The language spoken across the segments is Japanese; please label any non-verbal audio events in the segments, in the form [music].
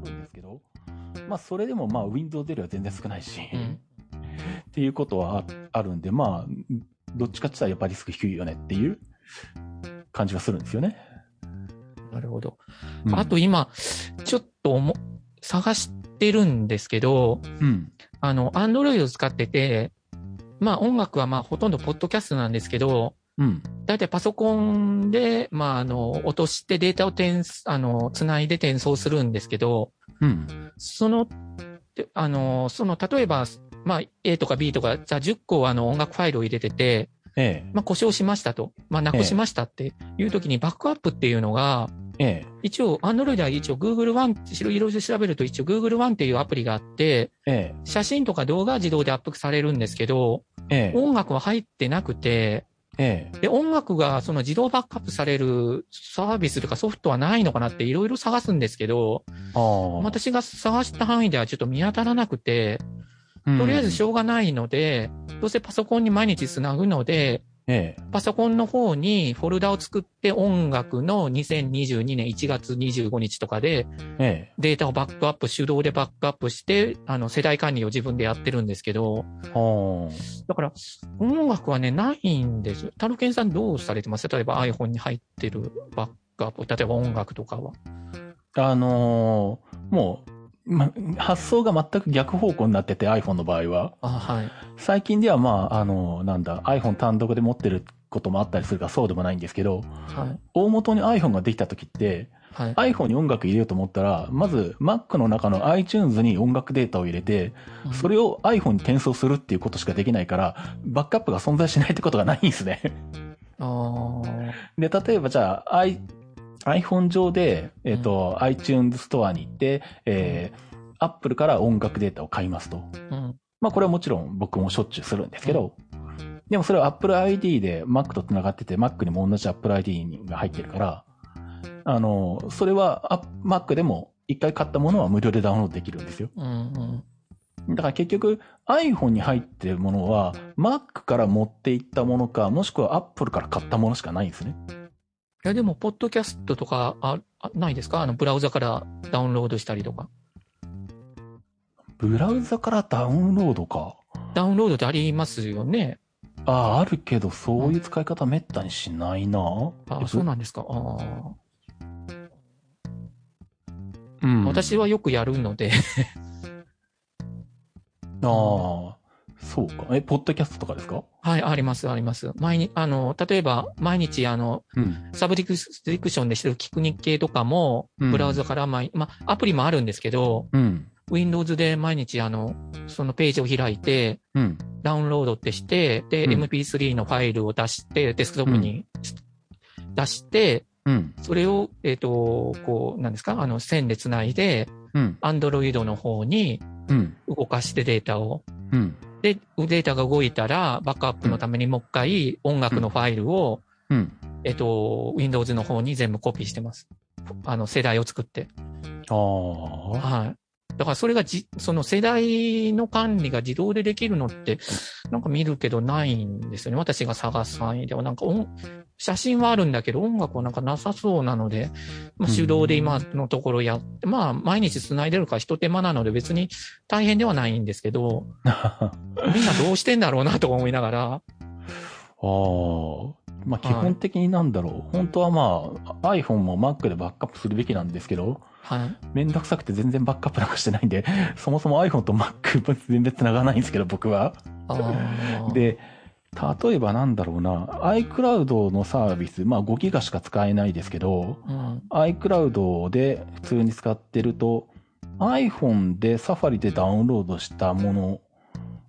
あるんですけど、まあ、それでもまあ、Windows よりは全然少ないし、うんっていうことはああるんで、まあ、どっちかって言ったらやっぱりリスク低いよねっていう感じがするんですよね。なるほど。うんあと、今、ちょっと思探してるんですけど、うん。あの、アンドロイド使ってて、まあ音楽はまあほとんどポッドキャストなんですけど、うん。だいたいパソコンで、まああの、落としてデータを転、あの、つないで転送するんですけど、うん。その、であの、その、例えば、まあ A とか B とか、じゃあ10個あの音楽ファイルを入れてて、えまあ故障しましたと、まあなくしましたっていう時にバックアップっていうのが、え。え一応、Android は一応 Google One いろいろ調べると一応 Google One っていうアプリがあって、え。え写真とか動画は自動でアップされるんですけど、え。ええ。音楽は入ってなくて、ええ。で、音楽がその自動バックアップされるサービスとかソフトはないのかなっていろいろ探すんですけど。私が探した範囲ではちょっと見当たらなくて、とりあえずしょうがないので、どうせパソコンに毎日つなぐので、ええ。パソコンの方にフォルダを作って音楽の2022年1月25日とかでええ。データをバックアップ、手動でバックアップして、あの世代管理を自分でやってるんですけど、はだから音楽はね、ないんです。タルケンさんどうされてます？例えば iPhone に入ってるバックアップ、例えば音楽とかは。あ。あのーもう、ま、発想が全く逆方向になってて iPhone の場合は。あはい。最近ではまあ、あの、なんだ、iPhone 単独で持ってることもあったりするからそうでもないんですけど、はい。大元に iPhone ができた時って、はい。iPhone に音楽入れようと思ったら、まず Mac の中の iTunes に音楽データを入れて、それを iPhone に転送するっていうことしかできないから、バックアップが存在しないってことがないんですね。で、例えばじゃあ、iPhone 上で、えっ、と、iTunes ストアに行って、えー、Apple から音楽データを買いますと。うん。まあこれはもちろん僕もしょっちゅうするんですけど、でもそれは Apple ID で Mac と繋がってて、Mac にも同じ Apple ID が入ってるから、あの、それはあ Mac でも一回買ったものは無料でダウンロードできるんですよ。うん。うん。だから結局 iPhone に入ってるものは Mac から持っていったものか、もしくは Apple から買ったものしかないんですね。いや、でも、ポッドキャストとか、あ、あないですか？あの、ブラウザからダウンロードしたりとか。ブラウザからダウンロードか。ダウンロードってありますよね。ああ、あるけど、そういう使い方めったにしないな。あ、そうなんですか？あーうん。私はよくやるので、ああ、そうか。え、ポッドキャストとかですか？はい、あります、あります。毎日、あの、例えば、毎日、あの、うん。サブディクションでしてる聞く日経とかも、うんブラウザから毎、まあ、アプリもあるんですけど、うん。Windows で毎日、あの、そのページを開いて、うん。ダウンロードってして、で、うん MP3 のファイルを出して、デスクトップに出して、うん。それを、えっ、と、こう、なんですか、あの、線でつないで、うん。Android の方にうん。動かしてデータを。うん。で、データが動いたら、バックアップのためにもう一回音楽のファイルを、うん。えっ、と、Windows の方に全部コピーしてます。あの、世代を作って。ああ。はい。だからそれがじ、その世代の管理が自動でできるのって、なんか見るけどないんですよね。私が探す範囲では。なんか音、写真はあるんだけど音楽はなんかなさそうなので、まあ、手動で今のところやって、まあ毎日繋いでるから一手間なので別に大変ではないんですけど、[laughs] みんなどうしてんだろうなとか思いながら、ああ。まあ基本的になんだろう。本当はまあ iPhone も Mac でバックアップするべきなんですけど、はい。めんどくさくて全然バックアップなんかしてないんで、[laughs] そもそも iPhone と Mac 全然繋がないんですけど、僕は。[laughs] で、例えばなんだろうな、iCloud のサービス、まあ5ギガしか使えないですけど、うん、iCloud で普通に使ってると、iPhone で Safari でダウンロードしたもの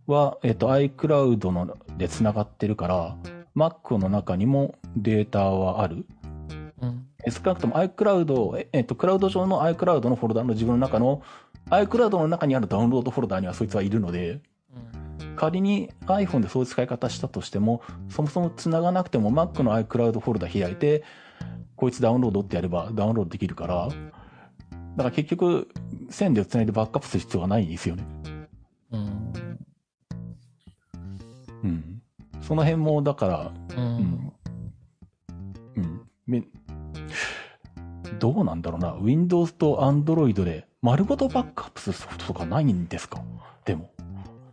は、えっと、iCloud ので繋がってるから、Mac の中にもデータはある。少なくとも iCloud、ええっと、クラウド上の iCloud のフォルダの自分の中の iCloud の中にあるダウンロードフォルダにはそいつはいるので、うん。仮に iPhone でそういう使い方したとしても、そもそも繋がなくても Mac の iCloud フォルダ開いて、こいつダウンロードってやればダウンロードできるから、だから結局、線で繋いでバックアップする必要がないんですよね。うん。うん。その辺も、だから、うん。うん。めどうなんだろうな。Windows と Android で丸ごとバックアップするソフトとかないんですか？でも。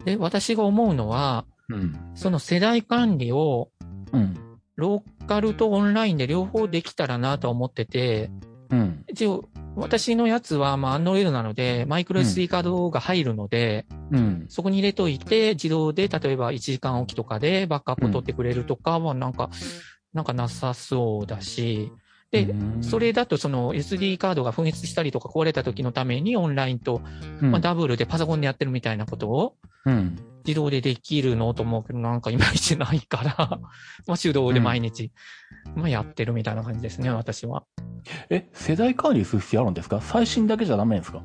で、私が思うのは、うん。その世代管理を、うん。ローカルとオンラインで両方できたらなと思ってて、うん。一応、私のやつは、まあ、Android なので、マイクロ SD カードが入るので、うん。そこに入れといて、自動で、例えば1時間おきとかでバックアップを取ってくれるとかは、なんか、なんかなさそうだし、で、うん。それだとその SD カードが紛失したりとか壊れた時のためにオンラインと、うん、まあ、ダブルでパソコンでやってるみたいなことをうん。自動でできるのと思うけど、なんかいまいちないから、[laughs] まあ手動で毎日、まあやってるみたいな感じですね、私は。え、世代管理する必要あるんですか？最新だけじゃダメですか？ん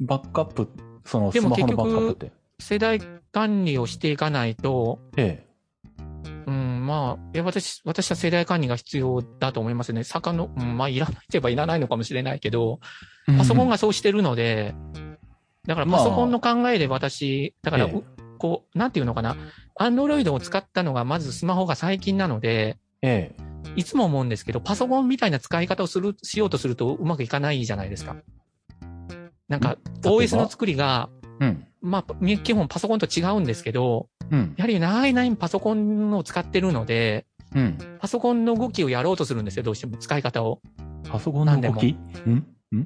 バックアップ、そのスマホのバックアップって。世代管理をしていかないと、えうん、まあ、いや、私、私は世代管理が必要だと思いますね。坂の、うん、まあ、いらないと言えばいらないのかもしれないけど、え。パソコンが、がそうしてるので、だからまあパソコンの考えで私、だから、ええうこう、なんていうのかな、アンドロイドを使ったのがまずスマホが最近なので、ええ。いつも思うんですけど、パソコンみたいな使い方をする、しようとするとうまくいかないじゃないですか。なんか、OS の作りが、うん。まあ、み基本パソコンと違うんですけど、うん。やはり長い長いパソコンを使ってるので、うん。パソコンの動きをやろうとするんですよ、どうしても使い方を。パソコンの動き？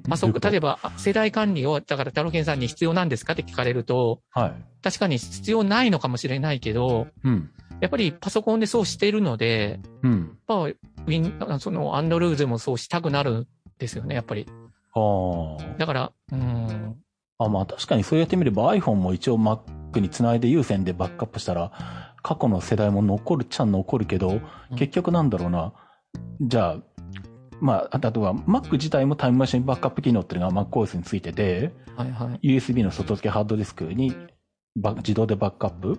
パソコン、例えば。世代管理を、だから、タロケンさんに必要なんですかって聞かれると、はい。確かに必要ないのかもしれないけど、うん。やっぱりパソコンでそうしてるので、うん。やっぱ、ウィン、あその、アンドロイドでもそうしたくなるんですよね、やっぱり。あだから、うん、あ。あ、まあ確かにそうやってみれば iPhone も一応 Mac につないで有線でバックアップしたら、過去の世代も残るっちゃ残るけど、うん結局なんだろうな。じゃあ、まあ、あとは Mac 自体もタイムマシンバックアップ機能っていうのが MacOS についてて、はいはい。USB の外付けハードディスクにバ自動でバックアップ。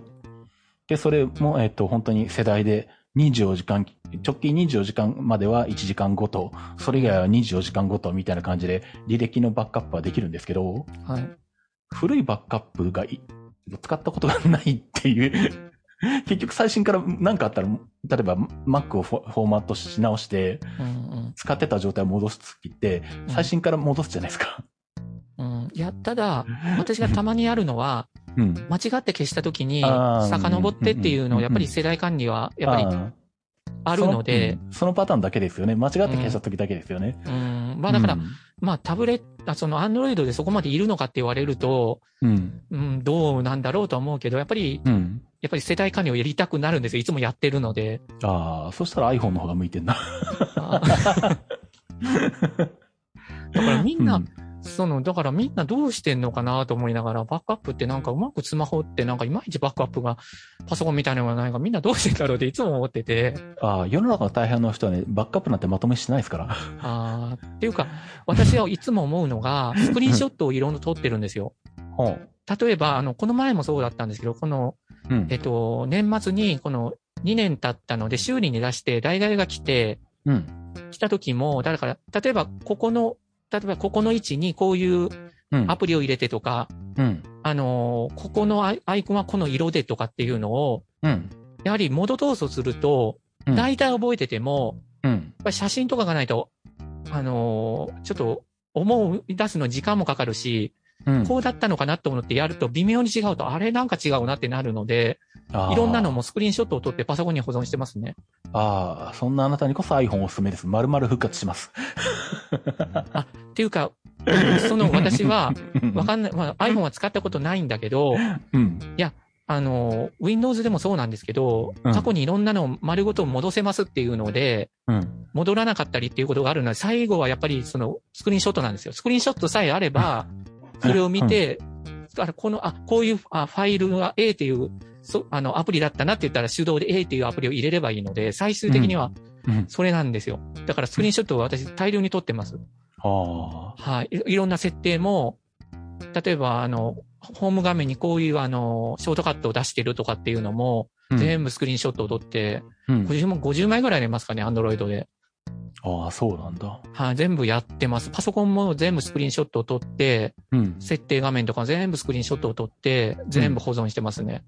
で、それも、えっと、本当に世代で24時間、直近24時間までは1時間ごと、それ以外は24時間ごとみたいな感じで履歴のバックアップはできるんですけど、はい。古いバックアップがい使ったことがないっていう、結局最新から何かあったら、例えば Mac をフォフォーマットし直して、うん使ってた状態を戻すときって、最新から戻すじゃないですか。うん。うん。いや、ただ、私がたまにやるのは、うん。間違って消したときに、遡ってっていうのを、うんやっぱり世代管理は、やっぱりああるので、その,パターンだけですよね。間違って消した時だけですよね。うん。まあだから、うんまあタブレット、そのアンドロイドでそこまでいるのかって言われると、うん。うん、どうなんだろうとは思うけど、やっぱり、うん。やっぱり世代管理をやりたくなるんですよ。いつもやってるので。ああ、そしたら iPhone の方が向いてんな。あ [laughs] だからみんな、うんその、だからみんなどうしてんのかなと思いながら、バックアップってなんかうまくスマホってなんかいまいちバックアップがパソコンみたいなのがないからみんなどうしてんだろうっていつも思ってて、ああ、世の中の大半の人はね、バックアップなんてまとめしてないですから。あーっていうか、私はいつも思うのが、スクリーンショットをいろいろ撮ってるんですよ。ほう。例えば、あの、この前もそうだったんですけど、この、うんえっと、年末にこの2年経ったので修理に出して、代替が来て、うん。来た時も、だから、例えば、ここの、例えば、ここの位置にこういううん。アプリを入れてとか、うん。あのーここのアイコンはこの色でとかっていうのを、うん。やはりモード闘争すると、うん大体覚えてても、うん。やっぱり写真とかがないと、あのーちょっと思い出すのに時間もかかるし、うん。こうだったのかなと思ってやると微妙に違うと、あれなんか違うなってなるので、いろんなのもスクリーンショットを撮ってパソコンに保存してますね。ああ、そんなあなたにこそ iPhone おすすめです。丸々復活します。っていうか、その私は、わんかんない、まあ、iPhone は使ったことないんだけど、うん。あの、Windows でもそうなんですけど、うん過去にいろんなのを丸ごと戻せますっていうので、うん。戻らなかったりっていうことがあるので、最後はやっぱりそのスクリーンショットなんですよ。スクリーンショットさえあれば、それを見て、あこの、あ、こういうあファイルが A っていう、そあの、アプリだったなって言ったら手動で A っていうアプリを入れればいいので、最終的にはうん。それなんですよ。だからスクリーンショットを私大量に撮ってます。はい。いいろんな設定も、例えば、あの、ホーム画面にこういうあの、ショートカットを出してるとかっていうのも、全部スクリーンショットを撮って、うん。50, も50枚ぐらいありますかね、アンドロイドで。ああ、そうなんだ。はい、全部やってます。パソコンも全部スクリーンショットを撮って、うん。設定画面とか全部スクリーンショットを撮って、全部保存してますね。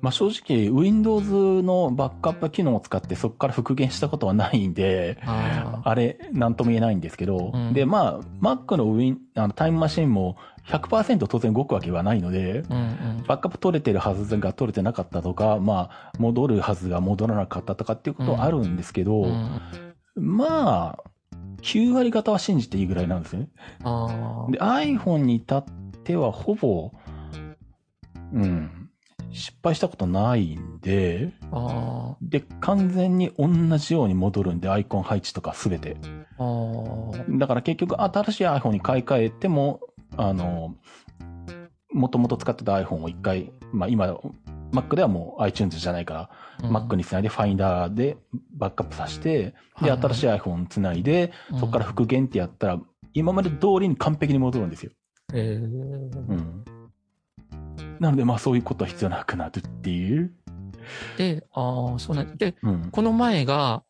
まあ正直、Windows のバックアップ機能を使ってそこから復元したことはないんで、ああれ、なんとも言えないんですけど、うんで、まあ、Mac のウィン、あのタイムマシンも100%当然動くわけはないので、うんうん。バックアップ取れてるはずが取れてなかったとか、まあ、戻るはずが戻らなかったとかっていうことはあるんですけど、うんまあ、9割方は信じていいぐらいなんですよね。あで、iPhone に至ってはほぼ、うん、失敗したことないんで、で、完全に同じように戻るんで、アイコン配置とかすべて。だから結局新しい iPhone に買い替えても、あの、もともと使ってた iPhone を一回、まあ今、Mac ではもう iTunes じゃないから、Mac につないで Finder でバックアップさせて、で、新しい iPhone つないで、そこから復元ってやったら、今まで通りに完璧に戻るんですよ。ええうん。なので、まあそういうことは必要なくなるっていう。で、ああ、そうなんで、うん。この前が、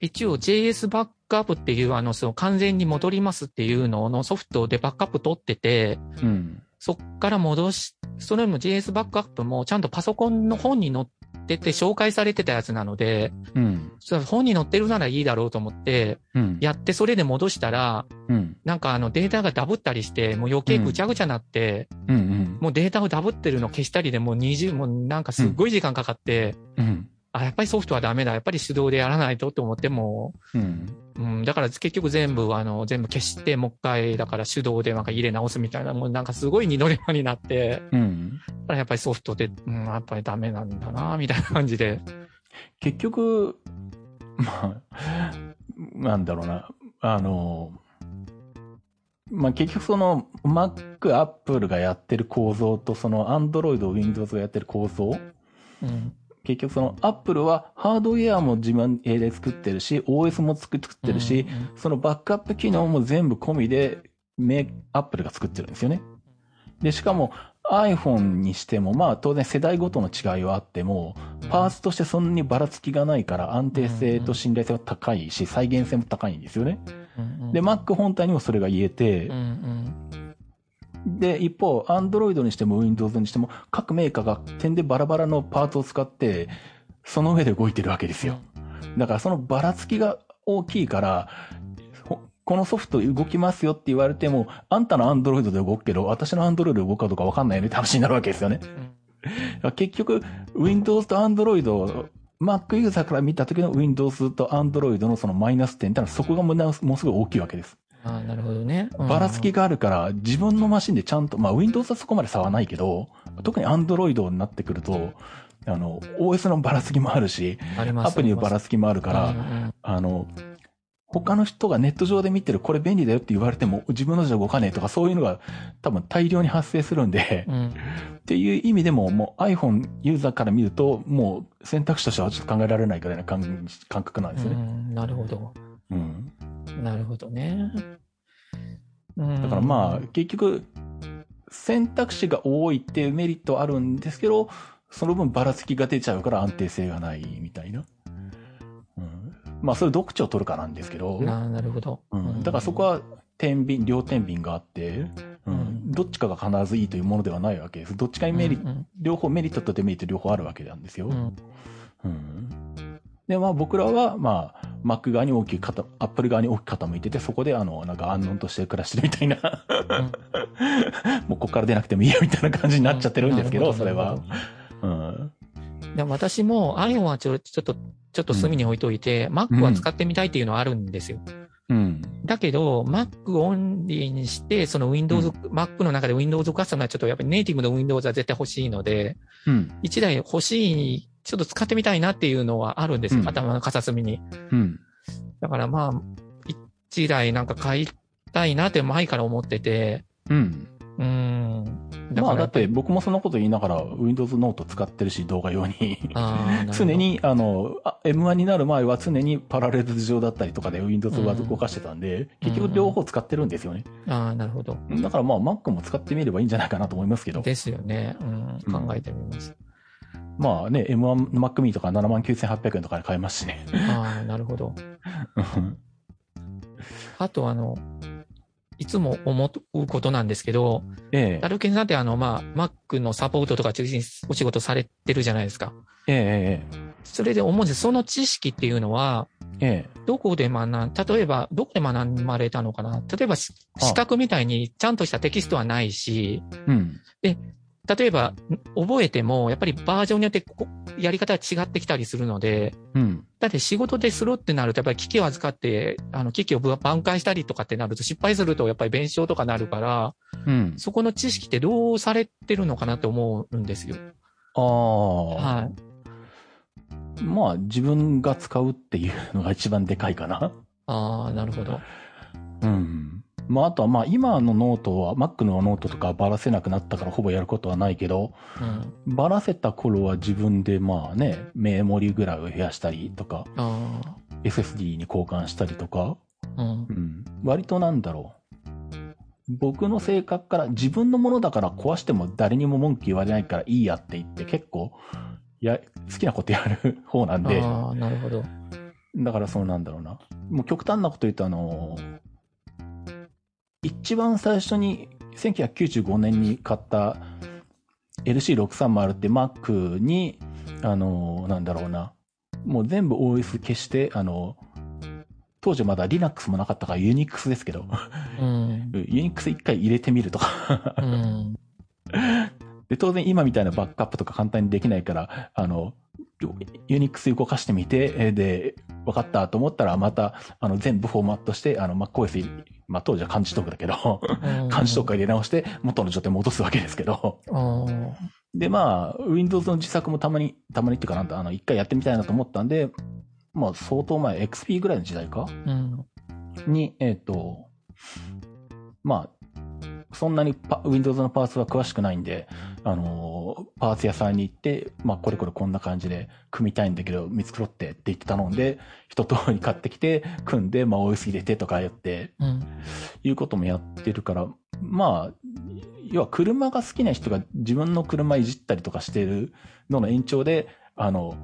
一応 JS バックアップっていう、あの、その完全に戻りますっていうののソフトでバックアップ取ってて、うん。そっから戻し、それも JS バックアップもちゃんとパソコンの本に載ってて紹介されてたやつなので、うん。本に載ってるならいいだろうと思って、うん。やってそれで戻したら、うん。なんかあのデータがダブったりして、もう余計ぐちゃぐちゃなって、うん。うん。もうデータをダブってるの消したりでもう20、もうなんかすっごい時間かかって、うん。あ、やっぱりソフトはダメだ。やっぱり手動でやらないとと思っても、うん。うん、だから結局全部、あの、全部消して、もう一回、だから手動でなんか入れ直すみたいな、もうなんかすごい二度手間になって、うん。だからやっぱりソフトで、うん、やっぱりダメなんだな、みたいな感じで。結局、まあ、なんだろうな。あの、まあ結局その Mac、Apple がやってる構造とその Android、Windows がやってる構造うん。結局その Apple はハードウェアも自分で作ってるし、OS も作ってるし、そのバックアップ機能も全部込みで、メアップルが作ってるんですよね。で、しかも iPhone にしても、まあ当然世代ごとの違いはあっても、パーツとしてそんなにばらつきがないから安定性と信頼性は高いし、再現性も高いんですよね。うん、で、Mac 本体にもそれが言えてうん、うんで、一方、Android にしても Windows にしても、各メーカーが点でバラバラのパーツを使って、その上で動いてるわけですよ。だからそのばらつきが大きいから、ほこのソフト動きますよって言われても、あんたの Android で動くけど、私の Android で動くかどうかわかんないよねって話になるわけですよね。結局、Windows と Android、Mac ユーザーから見た時の Windows と Android のそのマイナス点ってのはそこがものすごい大きいわけです。ああ、なるほどね。うんばらつきがあるから、自分のマシンでちゃんと、まあ Windows はそこまで差はないけど、特に Android になってくると、あの、OS のばらつきもあるし、アプリのばらつきもあるから、あの、他の人がネット上で見てるこれ便利だよって言われても自分のじゃ動かねえとかそういうのが多分大量に発生するんで、うんっていう意味でももう iPhone ユーザーから見るともう選択肢としてはちょっと考えられないぐらいな感感覚なんですね。んなるほど。うん。なるほどね。うんだからまあ結局選択肢が多いっていうメリットはあるんですけど、その分ばらつきが出ちゃうから安定性がないみたいな。うん、まあそれどっちを取るかなんですけど。ななるほど。うん、だからそこは天秤、両天秤があって、ううんん、どっちかが必ずいいというものではないわけです。どっちかにメリット、うん両方メリットとデメリット両方あるわけなんですよ。うんうんで、まあ僕らは、まあ、Mac 側に大きく傾、Apple 側に大きく傾いてて、そこであの、なんか安穏として暮らしてるみたいな、[laughs] もうここから出なくてもいいよみたいな感じになっちゃってるんですけど、なそれは。うん。で私も iPhone はちょちょっと、ちょっと隅に置いといて、Mac は使ってみたいっていうのはあるんですよ。うん。だけど、Mac オンリーにして、その Windows、Mac の中で Windows カスタムはちょっとやっぱりネイティブの Windows は絶対欲しいので、うん。一台欲しい、ちょっと使ってみたいなっていうのはあるんですよ。うん頭の片隅に。うん。だからまあ、一台なんか買いたいなって前から思ってて、うん。うーん。だまあだって僕もそんなこと言いながら Windows ノート使ってるし、動画用に。常に、あの、あ M1 になる前は常にパラレル上だったりとかで Windows は動かしてたんで、結局両方使ってるんですよね。ああ、なるほど。だからまあ Mac も使ってみればいいんじゃないかなと思いますけど。ですよね。ううんん。考えてみます。まあね、M1 Mac mini とか79,800円とかで買えますしね。ああ、なるほど。あとあの、いつも思うことなんですけど、えダルケンさんってあの、まあ、Mac のサポートとか中心にお仕事されてるじゃないですか。えええそれで思うんです。その知識っていうのは、ええどこで学ん、例えば、どこで学ばれたのかな例えば、資格みたいにちゃんとしたテキストはないし、えうん。例えば、覚えても、やっぱりバージョンによってこやり方が違ってきたりするので、うん。だって仕事でするってなると、やっぱり機器を預かって、あの、機器を挽回したりとかってなると、失敗するとやっぱり弁償とかなるから、うん。そこの知識ってどうされてるのかなって思うんですよ。ああ。はい。まあ、自分が使うっていうのが一番でかいかな。ああ、なるほど。うん。まあ、あとはまあ、今のノートは、Mac のノートとかばらせなくなったからほぼやることはないけど、うん。ばらせた頃は自分でまあね、メモリぐらいを増やしたりとか、あ SSD に交換したりとか、あ、うんう。ん。割となんだろう。僕の性格から自分のものだから壊しても誰にも文句言われないからいいやって言って結構、や、好きなことやる方なんで、ああ、なるほど。だからそうなんだろうな。もう極端なこと言うとあの、一番最初に1995年に買った LC630 って Mac に、あの、なんだろうな。もう全部 OS 消して、あの、当時まだ Linux もなかったから Unix ですけど、うん。[laughs] Unix 一回入れてみるとか。うん。[laughs] で、当然今みたいなバックアップとか簡単にできないから、あの、ユニックス動かしてみて、えーで、分かったと思ったら、また、あの、全部フォーマットして、あの、MacOS、まあ、当時は漢字トークだけど、漢字トーク入れ直して、元の状態に戻すわけですけど。あで、まあ、Windows の自作もたまに、たまにっていうかなんだ、あの、一回やってみたいなと思ったんで、まあ、相当前、XP ぐらいの時代かあ、うん。に、えっ、と、まあ、そんなにパ Windows のパーツは詳しくないんで、あのーパーツ屋さんに行って、まあ、これこれこんな感じで組みたいんだけど、見繕ってって言って頼んで、一通り買ってきて、組んで、まあ、OS 入れてとかやって、うん。いうこともやってるから、まあ、要は車が好きな人が自分の車いじったりとかしてるのの延長で、あの、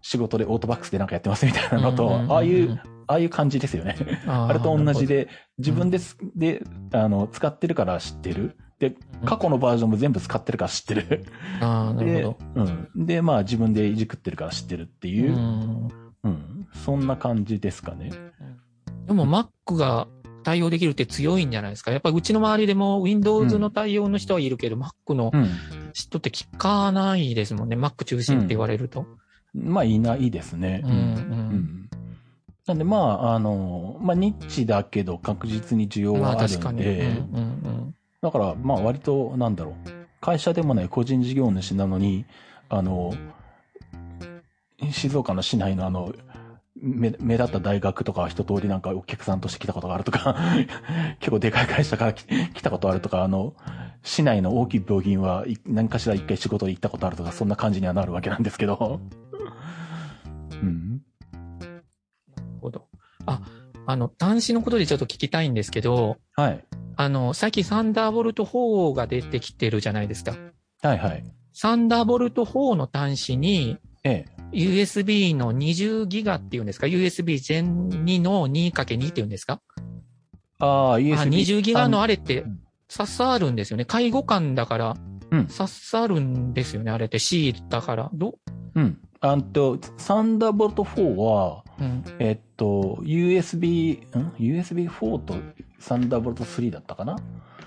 仕事でオートバックスでなんかやってますみたいなのと、ああいう、ああいう感じですよね。ああれと同じ。で、自分です、で、あの、使ってるから知ってる。で、過去のバージョンも全部使ってるから知ってる。ああ、なるでほ、うん。で、まあ自分でいじくってるから知ってるってど。いうう、ん。うん。そんな感じですかね。でも Mac が対応できるって強いんじゃないですか。やっぱりうちの周りでも Windows の対応の人はいるけど、Mac のうん。人って聞かないですもんね。Mac 中心って言われると。まあいないですね。うん。う。うんん。なんでまあ、あの、まあニッチだけど確実に需要まあはある。んで、うんうんだからまあ割と、なんだろう。会社でもない個人事業主なのに、あの、静岡の市内のあの、目目立った大学とか一通りなんかお客さんとして来たことがあるとか、[laughs] 結構でかい会社から来来たことあるとか、あの、市内の大きい病院はい何かしら一回仕事で行ったことあるとか、そんな感じにはなるわけなんですけど。うん。ほど。あ、あの、端子のことでちょっと聞きたいんですけど、はい。あの、最近サンダーボルト4が出てきてるじゃないですか。はいはい。ササンダーボルト4の端子に、ええ。USB の20ギガっていうんですか ?USB Gen 2の 2×2 っていうんですか？ああ、USB。あ、20ギガのあれってうん刺さるんですよね。介護官だからうん刺さるんですよね。あれって C だから。どう？ん。あんと、サンダーボルト4は、うん。えっと、USB、ん ?USB4 とサンダーボルト3だったかな？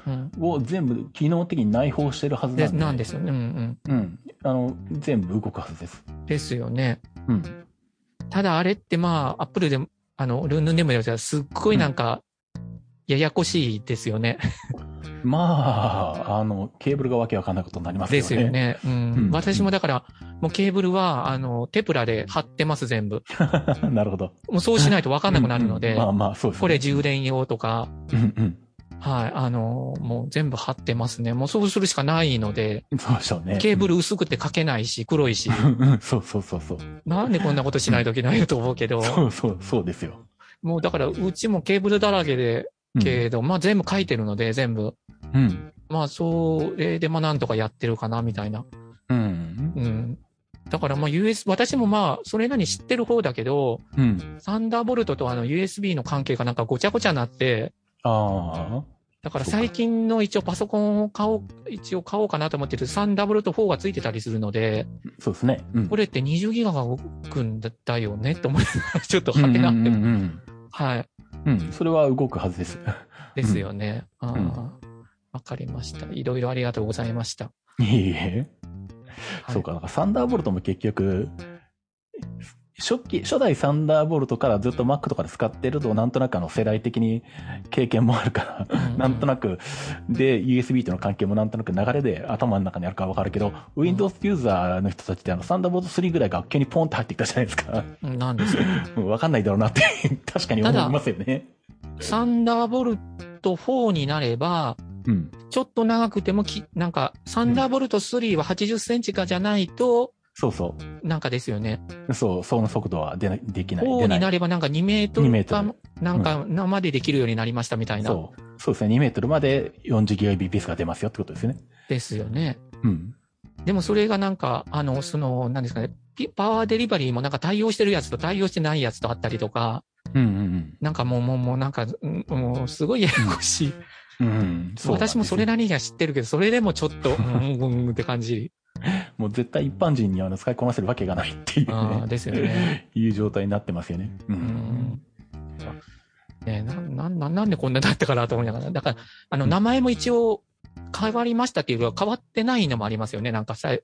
うん。を全部機能的に内包してるはずなでんで。なんですよね。うんうん。あの、全部動くはずです。うん。ですよね。うん。ただあれってまあ、アップルでも、あの、ルンルンでも言うとすっごいなんか、ややこしいですよね。まあ、あの、ケーブルがわけわかんないことになりますよね。ですよ。ね。うん。うん私もだから、もうケーブルは、あの、テプラで貼ってます、全部。[laughs] なるほど。もうそうしないとわかんなくなるのでうんうん、[laughs] まあまあ、そうですね。これ充電用とか、うんはい、あの、もう全部貼ってますね。もうそうするしかないので、うん。そうでしょうね。ケーブル薄くて書けないし、黒いし、うんうんそうそうそうそう。なんでこんなことしないといけないのと思うけど、そうそう、そうですよ。もうだからうちもケーブルだらけで、うんけど、まあ全部書いてるので、全部。うん。まあそれでまあなんとかやってるかな、みたいな。うん。うん。だからまあ US、私もまあそれなりに知ってる方だけど、うん。サンダーボルトとあの USB の関係がなんかごちゃごちゃなって、ああ。だから最近の一応パソコンを買おう、一応買おうかなと思ってるサンダーボルト4がついてたりするので、そうですね。うん。これって20ギガが動くんだよねと思いながらちょっとはてなってる。うんうんうんはい。うん。うん。それは動くはずです。ですよね。あんあわかりました。いろいろありがとうございました。いえいえ。はいそうか、なんかサンダーボルトも結局、初期、初代サンダーボルトからずっと Mac とかで使ってると、なんとなくあの世代的に経験もあるから、うんなんとなく、で、USB との関係もなんとなく流れで頭の中にあるからわかるけど、Windows ユーザーの人たちってあの、サンダーボルト3ぐらいが急にポンって入ってきたじゃないですか。うんなんですよ。うんわかんないだろうなって、確かに思いますよね。サンダーボルト4になれば、うん。ちょっと長くてもき、なんか、サンダーボルト3は80センチかじゃないと、そうそなんかですよね。う。そう、その速度は出ない、できない。4出な。にないればなんか2メート2メルかートル、なんか生でできるようになりましたみたいな。そう。そうですね。2メートルまで 40GBps が出ますよってことですよね。ですよね。うん。でもそれがなんか、あの、その、何ですかね、ピパワーデリバリーもなんか対応してるやつと対応してないやつとあったりとか、うんうんなんかもう、もう、もうなんか、うんもう、すごいややこしい。うん。う私もそれなりには知ってるけど、それでもちょっと、[laughs] うん、うん、って感じ。もう絶対一般人にあの使いこなせるわけがないっていうね。ですよね。[laughs] いう状態になってますよね。う。うんん。ねな、な、ななんでこんなだったかなと思いながら。だから、あの、うん名前も一応変わりましたっていうのは変わってないのもありますよね。なんかさ、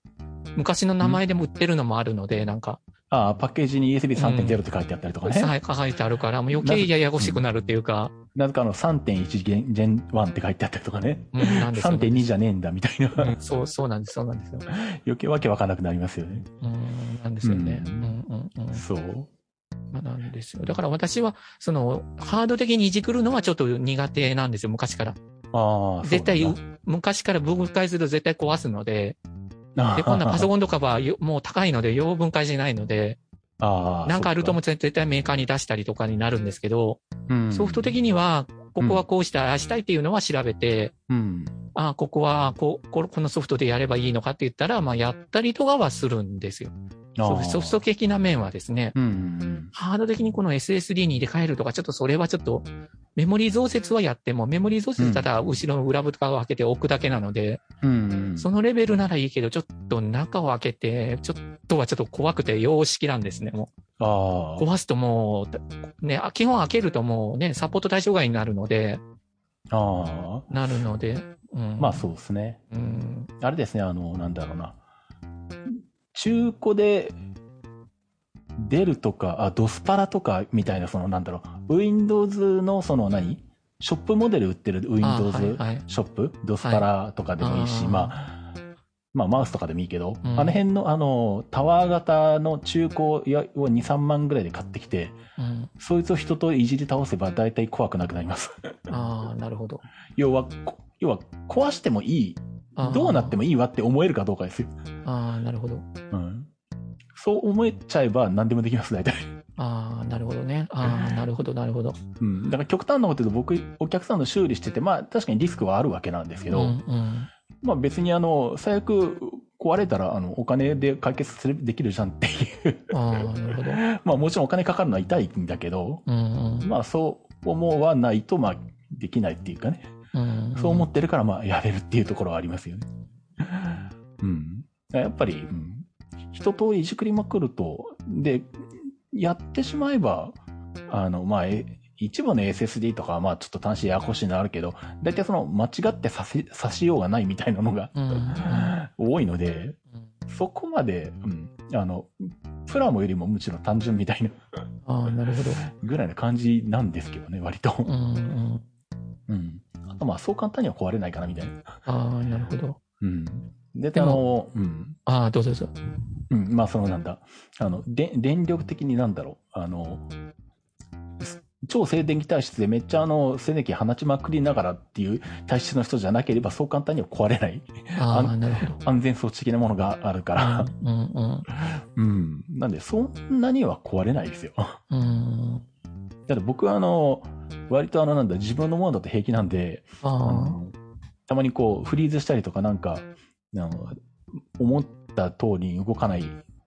昔の名前でも売ってるのもあるので、なんか、ああ、パッケージに USB3.0 って書いてあったりとかね。さ書いてあるから、もう余計ややこしくなるっていうか、なぜかあの3.1ゲン、ジェン1って書いてあったりとかね。うん、なんですよ、ね。3.2じゃねえんだみたいな。うんそう、そうなんです、そうなんですよ。余計わけわかんなくなりますよね。うん、なんですよね。ううんん、うん、うん。そう。まあなんですよ。だから私は、その、ハード的にいじくるのはちょっと苦手なんですよ、昔から。ああ、絶対昔から分解すると絶対壊すので、なで、今度はパソコンとかはよもう高いので、よう分解しないので。なんかあるとも絶対メーカーに出したりとかになるんですけど、うんソフト的には、ここはこうしたい、ああしたいっていうのは調べて、うん。ああ、ここはここのソフトでやればいいのかって言ったら、まあやったりとかはするんですよ。ソフト的な面はですね。うんうんハード的にこの SSD に入れ替えるとか、ちょっとそれはちょっと、メモリー増設はやっても、メモリー増設ただ後ろの裏蓋を開けて置くだけなので、うん。うん。そのレベルならいいけど、ちょっと中を開けて、ちょっとはちょっと怖くて様式なんですね、もあう。壊すともう、ね、あ基本開けるともうね、サポート対象外になるので、あ。なるので、うん。まあそうですね。うん。あれですね、あの、なんだろうな。中古で出るとか、あ、ドスパラとかみたいな、そのなんだろう、Windows のその何ショップモデル売ってる Windows あはいはいショップ、ドスパラとかでもいいし、はいまあ、まあマウスとかでもいいけど、うんあの辺のあの、タワー型の中古を2、3万ぐらいで買ってきて、うん。そいつを人といじり倒せば大体怖くなくなります。ああ、なるほど。[laughs] 要は、こ要は壊してもいい、どうなってもいいわって思えるかどうかですよ。ああ、なるほど。うん。そう思えちゃえば何でもできます、大体。ああ、なるほどね。ああ、なるほど、なるほど。うん。だから極端なこと言うと僕、お客さんの修理してて、まあ確かにリスクはあるわけなんですけど、うん、うん。まあ別にあの、最悪壊れたら、あの、お金で解決する、できるじゃんっていう。ああ、なるほど。[laughs] まあもちろんお金かかるのは痛いんだけど、うん、うん。まあそう思わないと、まあできないっていうかね。うん、そう思ってるから、まあやれるっていうところはありますよね。うん。やっぱり、うん、一通りいじくりまくると、で、やってしまえば、あの、まあ、え一部の SSD とかはまあちょっと端子ややこしいのあるけど、大体その間違ってさせ、さしようがないみたいなのがうん、うん。多いので、そこまで、うん、あの、プラモよりもむしろ単純みたいなああ、なるほど。ぐらいな感じなんですけどね、割と。うん、うん。うん。あとまあそう簡単には壊れないかなみたいな。ああ、なるほど。うん。で、であもの、うん。ああ、どうぞどうぞ。うん、まあそのなんだ、あの、で電力的になんだろう、あの、す超静電気体質でめっちゃあの、静電気放ちまくりながらっていう体質の人じゃなければそう簡単には壊れないああ、あなるほど。安全装置的なものがあるから、うん、うん、うん。なんでそんなには壊れないですよ。うん。だって僕はあの、割とあのなんだ、自分のものだと平気なんで、ああのたまにこう、フリーズしたりとかなんか、あの思った通りに動かない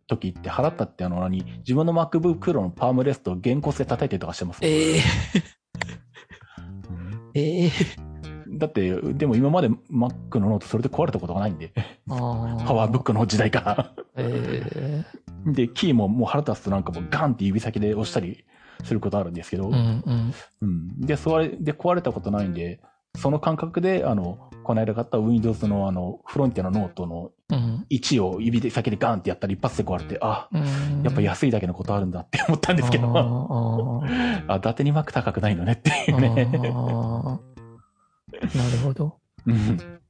時って払ったってあの何、自分の MacBook Pro のパームレストを原骨で叩いてとかしてます。ええ [laughs] うん。ええだって、でも今まで Mac のノートそれで壊れたことがないんで、パワー。ブックの時代から。えで、キーももう腹立つとなんかもうガンって指先で押したりすることあるんですけど、ーうんうん。うん。で、それで壊れたことないんで、その感覚で、あの、この間買った Windows のあの、フロンティアのノートのうん位置を指で先でガンってやったら一発で壊れて、あ、うん。やっぱ安いだけのことあるんだって思ったんですけど、あ伊達にマック高くないのねっていうあね。ーなるほど。うん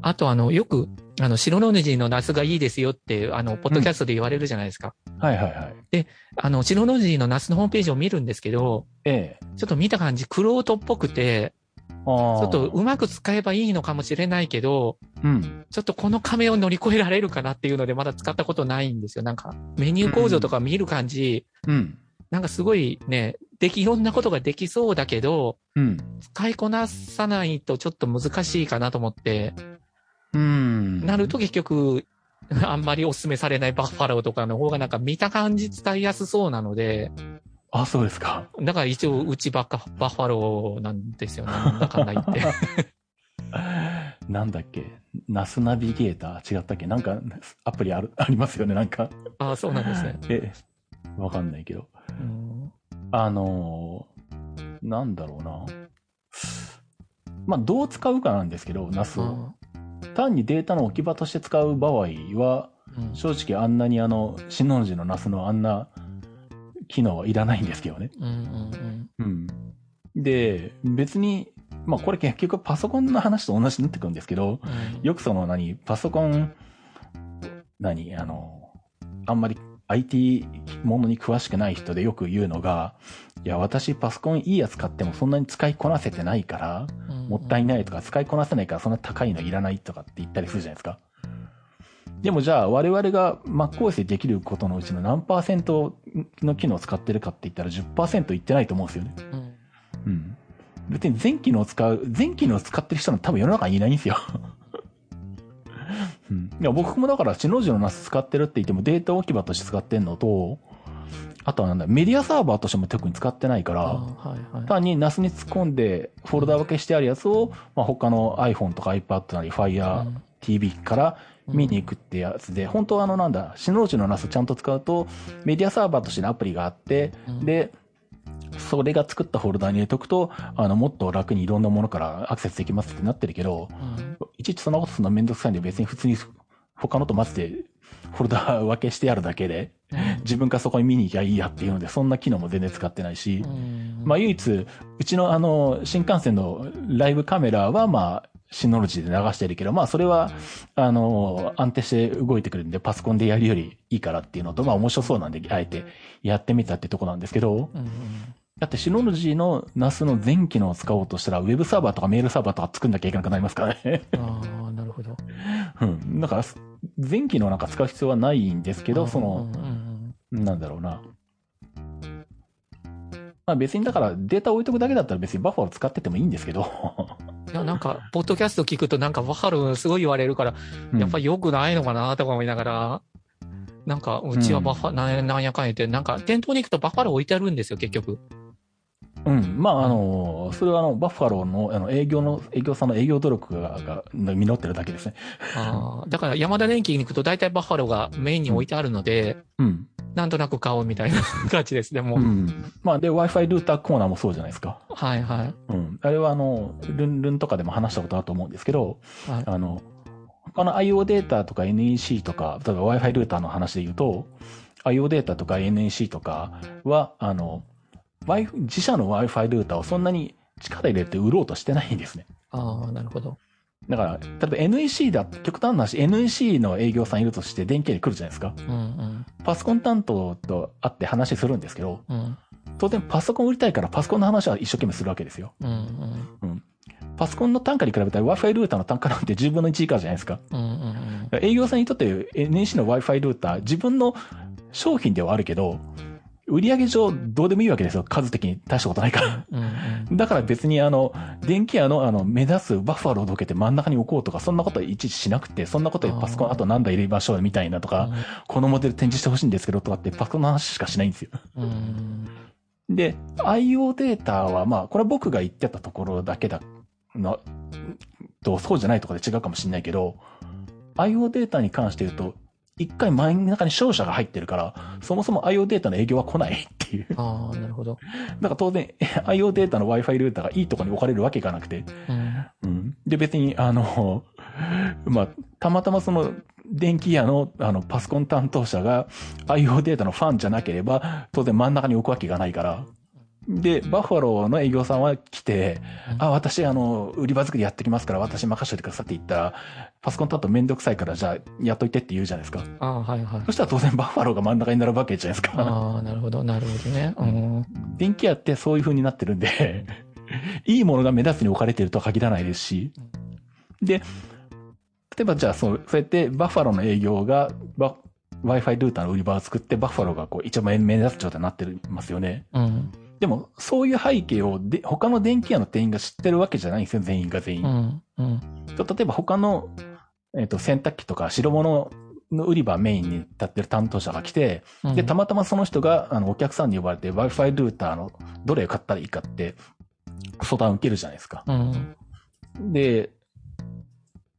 あと、あの、よく、あの、白の字のナスがいいですよって、あの、ポッドキャストで言われるじゃないですか。はいはいはい。あの、白の字のナスのホームページを見るんですけど、ええ。ちょっと見た感じ、クロートっぽくて、ちちょっとうまく使えばいいのかもしれないけど、うん。ちょっとこの壁を乗り越えられるかなっていうので、まだ使ったことないんですよ。なんか、メニュー構造とか見る感じ、うん。なんかすごいね、でき、いろんなことができそうだけど、うん。使いこなさないとちょっと難しいかなと思って、うん。なると結局、[laughs] あんまりお勧めされないバッファローとかの方がなんか見た感じ使いやすそうなので、あ、そうですか。だから一応うちばっかバッファローなんですよね。なんだかんだ言って。[laughs] なんだっけ？ナスナビゲーター？違ったっけ？なんか、アプリある、ありますよねなんか。ああ、そうなんですね。え、わかんないけど。うんあのーなんだろうな。まあ、どう使うかなんですけど、ナスを。単にデータの置き場として使う場合は、うん正直あんなにあの、シノンジのナスのあんな機能はいらないんですけどね。うんうんうん。で、別に、まあこれ結局パソコンの話と同じになってくるんですけど、うんよくその何、パソコン、何、あの、あんまり IT ものに詳しくない人でよく言うのが、いや、私パソコンいいやつ買ってもそんなに使いこなせてないから、うんもったいないとか、使いこなせないからそんな高いのいらないとかって言ったりするじゃないですか。でもじゃあ我々が MacOS でできることのうちの何パーセントの機能を使ってるかって言ったら10%いってないと思うんですよね。うんうん。別に全機能を使う、全機能を使ってる人なんて多分世の中にいないんですよ。うん。いや、僕もだから、シノジのナス使ってるって言ってもデータ置き場として使ってんのと、あとはなんだ、メディアサーバーとしても特に使ってないから、あはいはい。単に NAS に突っ込んで、フォルダ分けしてあるやつを、まあ、他の iPhone とか iPad なり Fire うん TV から見に行くってやつで、本当はあのなんだ、シノジの NAS ちゃんと使うと、メディアサーバーとしてのアプリがあって、うんで、それが作ったフォルダに入れとくと、あの、もっと楽にいろんなものからアクセスできますってなってるけど、うん。いちいちそんなことするのめんどくさいんで別に普通に他のと混ぜてフォルダ分けしてあるだけで、自分からそこに見に行きゃいいやっていうので、そんな機能も全然使ってないし、うん。まあ唯一、うちのあの、新幹線のライブカメラはまあ、シノロジーで流してるけど、まあそれは、あの、安定して動いてくるんで、パソコンでやるよりいいからっていうのと、まあ面白そうなんで、あえてやってみたってとこなんですけど、うんだってシノロジーの NAS の全機能を使おうとしたら、ウェブサーバーとかメールサーバーとか作んなきゃいけなくなりますからね。ああ、なるほど。[laughs] うん。だから、全機能なんか使う必要はないんですけど、そのう、んなんだろうな。まあ別にだからデータ置いとくだけだったら別にバッファロー使っててもいいんですけど。いや、なんか、ポッドキャスト聞くとなんかバッファローすごい言われるから、やっぱり良くないのかなとか思いながら、なんか、うちはバッファ、なんなんやかんやって、なんか、店頭に行くとバッファロー置いてあるんですよ、結局。うん。まああの、それはあの、バッファローのあの営業の、営業さんの営業努力が、が実ってるだけですね。あーだから、山田電機に行くと大体バッファローがメインに置いてあるので、うん。なんとなく買おうみたいな感じですね、もう。うん。まあで、Wi-Fi ルーターコーナーもそうじゃないですか。はいはい。うん。あれはあの、ルンルンとかでも話したことあると思うんですけど、はいあの、他の IO データとか NEC とか、例えば Wi-Fi ルーターの話で言うと、IO データとか NEC とかは、あの、自社の Wi-Fi ルーターをそんなに力入れて売ろうとしてないんですね。ああ、なるほど。だから、例えば NEC だ、極端な話、NEC の営業さんいるとして電気に来るじゃないですか。うんうん。パソコン担当と会って話するんですけど、うん当然パソコン売りたいからパソコンの話は一生懸命するわけですよ。うんうん。パソコンの単価に比べたら Wi-Fi ルーターの単価なんて10分の1以下じゃないですか。うんうん営業さんにとって NEC の Wi-Fi ルーター、自分の商品ではあるけど、売上上どうでもいいわけですよ。数的に大したことないから。うん。うんだから別にあの、電気屋のあの、目指すバッファローをどけて真ん中に置こうとか、そんなこといちいちしなくて、そんなことでパソコンあと何台入れましょうみたいなとか、このモデル展示してほしいんですけどとかってパソコンの話しかしないんですよ。うん。うん。で、IO データはまあ、これは僕が言ってたところだけだの、と、そうじゃないとかで違うかもしれないけど、IO データに関して言うと、一回真ん中に商社が入ってるから、そもそも IO データの営業は来ないっていう。ああ、なるほど。だから当然、[laughs] IO データの Wi-Fi ルーターがいいところに置かれるわけがなくて。うん。うん。で、別に、あの、[laughs] まあ、たまたまその、電気屋の、あの、パソコン担当者が IO データのファンじゃなければ、当然真ん中に置くわけがないから。で、バッファローの営業さんは来て、あ、私、あの、売り場作りやってきますから、私任せておいてくださいって言ったら、パソコン担当めんどくさいから、じゃあ、やっといてって言うじゃないですか。ああ、はいはいそ。したら当然バッファローが真ん中に並ぶわけじゃないですか。ああ、なるほど、なるほどね。[laughs] うん。電気屋ってそういう風になってるんで、[laughs] いいものが目立つに置かれてるとは限らないですし。で、例えばじゃあそう、そうやってバッファローの営業がバ Wi-Fi ルーターの売り場を作ってバッファローがこう一番目立つ状態になってますよね。うん。でも、そういう背景をで他の電気屋の店員が知ってるわけじゃないんですよ、全員が全員。うん。うん。と例えば他の、えっ、と、洗濯機とか白物の売り場メインに立ってる担当者が来て、うん。で、たまたまその人が、あの、お客さんに呼ばれて Wi-Fi ルーターのどれを買ったらいいかって相談を受けるじゃないですか。うん。で、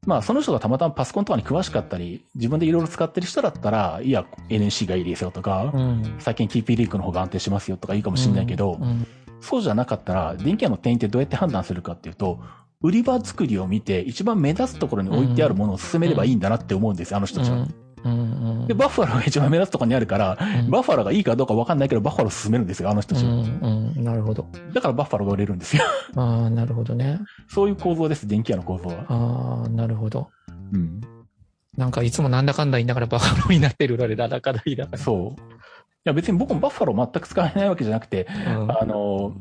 まあ、その人がたまたまパソコンとかに詳しかったり、自分でいろいろ使ってる人だったら、いや、NC がいいですよとか、うん。最近 TP リークの方が安定しますよとかいいかもしれないけど、うん。そうじゃなかったら、電気屋の店員ってどうやって判断するかっていうと、売り場作りを見て、一番目立つところに置いてあるものを勧めればいいんだなって思うんですよ、あの人たちは。うん。で、バッファローが一番目立つところにあるから、うんバッファローがいいかどうか分かんないけど、バッファロー勧めるんですよ、あの人たちは。うん。うん。なるほど。だからバッファローが売れるんですよ。ああ、なるほどね。そういう構造です、電気屋の構造は。ああ、なるほど。うん。なんかいつもなんだかんだ言いながらバッファローになってるので、だだかだ言いながら。そう。いや、別に僕もバッファロー全く使えないわけじゃなくて、うんあの、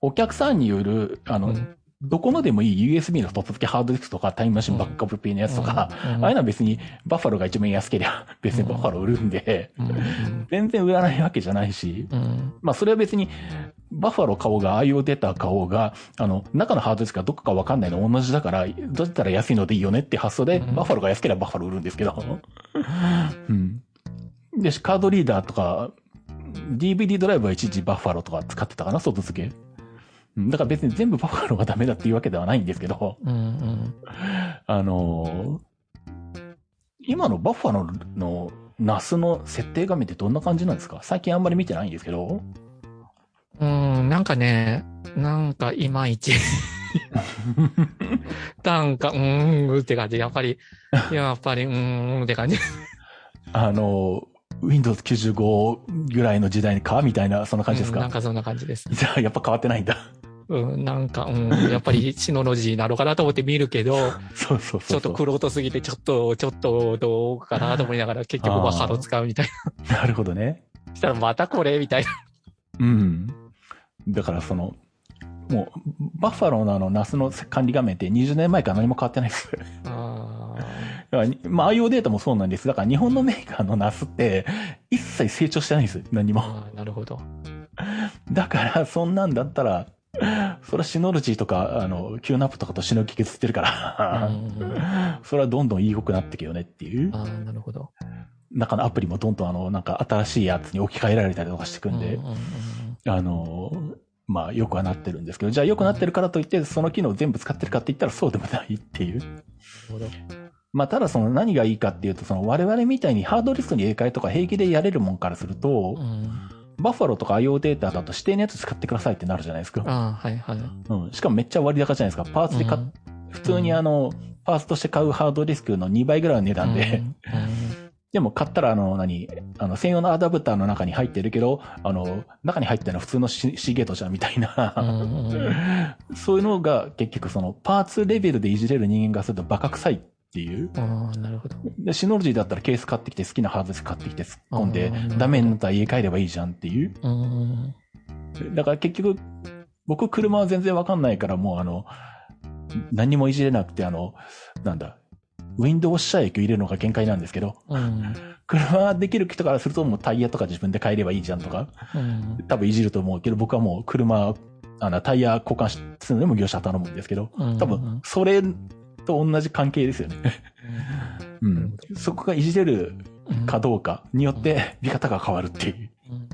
お客さんによる、あの、うんどこのでもいい USB の外付けハードディスクとかタイムマシンバックアップ P のやつとか、うん。ああいうのは別にバッファローが一番安ければ別にバッファロー売るんで、全然売らないわけじゃないし、うん。まあそれは別にバッファロー買おうが IO データ買おうが、あの、中のハードディスクがどこかわかんないの同じだから、どうやったら安いのでいいよねって発想で、うん。バッファローが安ければバッファロー売るんですけど。うん。で、カードリーダーとか、DVD ドライブは一時バッファローとか使ってたかな、外付け。うんだから別に全部バッファローがダメだっていうわけではないんですけど、うんうんあのー今のバッファローの NAS の設定画面ってどんな感じなんですか？最近あんまり見てないんですけど。うん、なんかね、なんかいまいち。[laughs] なんか、うーんって感じ。やっぱり、やっぱり、うーんって感じ。あの、Windows 95ぐらいの時代にかみたいな、そんな感じですか、うんなんかそんな感じです。[laughs] じゃあ、やっぱ変わってないんだ。うん、なんか、うん、やっぱりシノロジーなのかなと思って見るけど、[laughs] そうそう。ちょっと黒人すぎて、ちょっと、ちょっと、どうかなと思いながら、結局バッハロ使うみたいな [laughs] るほどね。な。したらまたこれみたいな。うん。だからその、もう、バッファローのあの、NAS の管理画面って20年前から何も変わってないです。あだからにまあ、IO データもそうなんです。だから日本のメーカーの NAS って、一切成長してないんです。何も。ーあー、なるほど。だから、そんなんだったら、[laughs] それは Synology とか、あの、 QNAP とかとしのぎ削ってるかうら、んそれはどんどんいい良くなってくよねっていう。ああ、なるほど。中のアプリもどんどんあの、なんか新しいやつに置き換えられたりとかしてくんで、うんうんうんあの、まあ、よくはなってるんですけど、じゃあよくなってるからといって、その機能を全部使ってるかって言ったらそうでもないっていう。なるほど。まあ、ただその何がいいかっていうと、その我々みたいにハードディスクに入れ替えとか平気でやれるもんからすると、うんバッファローとか IO データだと指定のやつ使ってくださいってなるじゃないですか。ああ、はいはい。うん。しかもめっちゃ割高じゃないですか。パーツで買っ、うん普通にあの、パーツとして買うハードディスクの2倍ぐらいの値段で、[laughs] でも買ったらあの、何、あの、専用のアダプターの中に入ってるけど、あの、中に入ってるのは普通のシシーゲートじゃんみたいうん。な、うん。[laughs] そういうのが結局その、パーツレベルでいじれる人間がするとバカ臭いっていう。ああ、なるほど。で、シノロジーだったらケース買ってきて好きなハードディスク買ってきて突っ込んでダメになったら家帰ればいいじゃんっていう。うんだから結局、僕車は全然わかんないからもうあの、何にもいじれなくてあの、なんだ、ウィンドウ射液を入れるのが限界なんですけど、うん車できる人からするともうタイヤとか自分で変えればいいじゃんとか、うん多分いじると思うけど、僕はもう車、あの、タイヤ交換するのでも業者頼むんですけど、うん多分、それと同じ関係ですよね。うん。そこがいじれるうんかどうかによって、見方が変わるっていう。うん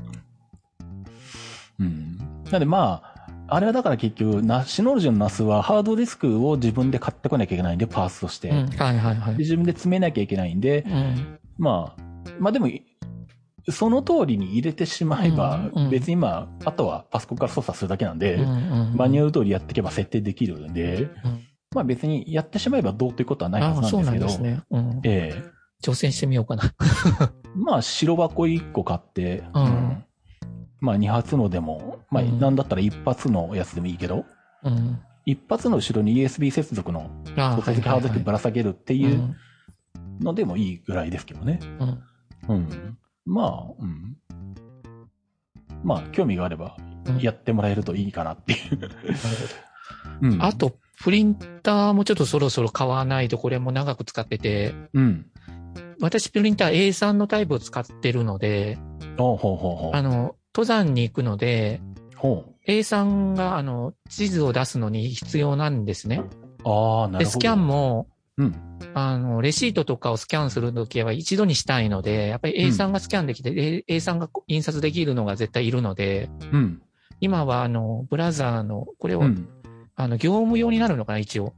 うん。なんでまあ、あれはだから結局、ナシノロジーのナスはハードディスクを自分で買ってこなきゃいけないんで、パースとして。うん。はいはいはい。で自分で詰めなきゃいけないんで、うん。まあ、まあでも、その通りに入れてしまえばうんうん、別にまあ、あとはパソコンから操作するだけなんで、うんうんマニュアル通りやっていけば設定できるんで、うんまあ別にやってしまえばどうということはないはずなでけど、なんんですね。うん。ええ挑戦してみようかな。[laughs] まあ白箱1個買って、うんまあ2発のでも、まあうんなんだったら1発のやつでもいいけど、うん。一発の後ろに USB 接続のああ、外付けハードディスクぶら下げるってう。いうんのでもいいぐらいですけどね。うん。うん。まあ、うん。まあ、興味があればうんやってもらえるといいかなっていう。[laughs] うん。あと、プリンターもちょっとそろそろ買わないとこれも長く使ってて、うん。私プリンター A3 のタイプを使ってるので、ほうほうほう。あの、登山に行くので、ほ A3 があの、地図を出すのに必要なんですね。う。ああ、なるほど。で、スキャンも、うん。あの、レシートとかをスキャンするときは一度にしたいので、やっぱり A3 がスキャンできて、A- A3 が印刷できるのが絶対いるので、うん。今はあの、ブラザーの、これを、うん。あの、業務用になるのかな、一応。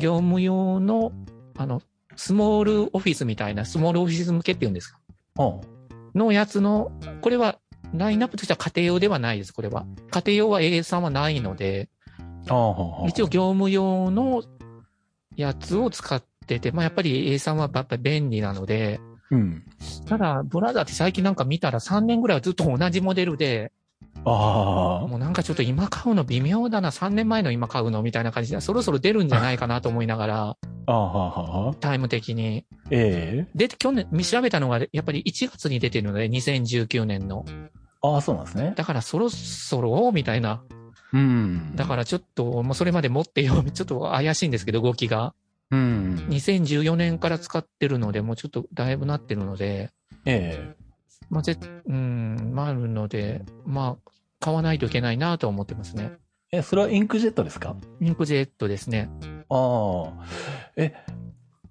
業務用の、あの、スモールオフィスみたいな、スモールオフィス向けっていうんですか？ほのやつの、これは、ラインナップとしては家庭用ではないです、これは。家庭用は A3 はないので。一応業務用のやつを使ってて、まあやっぱり A3 はやっぱり便利なので、うん。ただ、ブラザーって最近なんか見たら3年ぐらいはずっと同じモデルで、あもうなんかちょっと今買うの微妙だな、3年前の今買うのみたいな感じで、そろそろ出るんじゃないかなと思いながら、あ。あ。タイム的に。ええで、去年、見調べたのが、やっぱり1月に出てるので、2019年の。ああ、そうなんですね。だからそろそろ、みたいな。うん。だからちょっと、もうそれまで持ってよ、ちょっと怪しいんですけど、動きが。うん。2014年から使ってるので、もうちょっとだいぶなってるので、ええまあ、ぜ、うん、まあ、あるので、まあ、買わないといけないなとは思ってますね。え、それはインクジェットですか？インクジェットですね。ああ。え、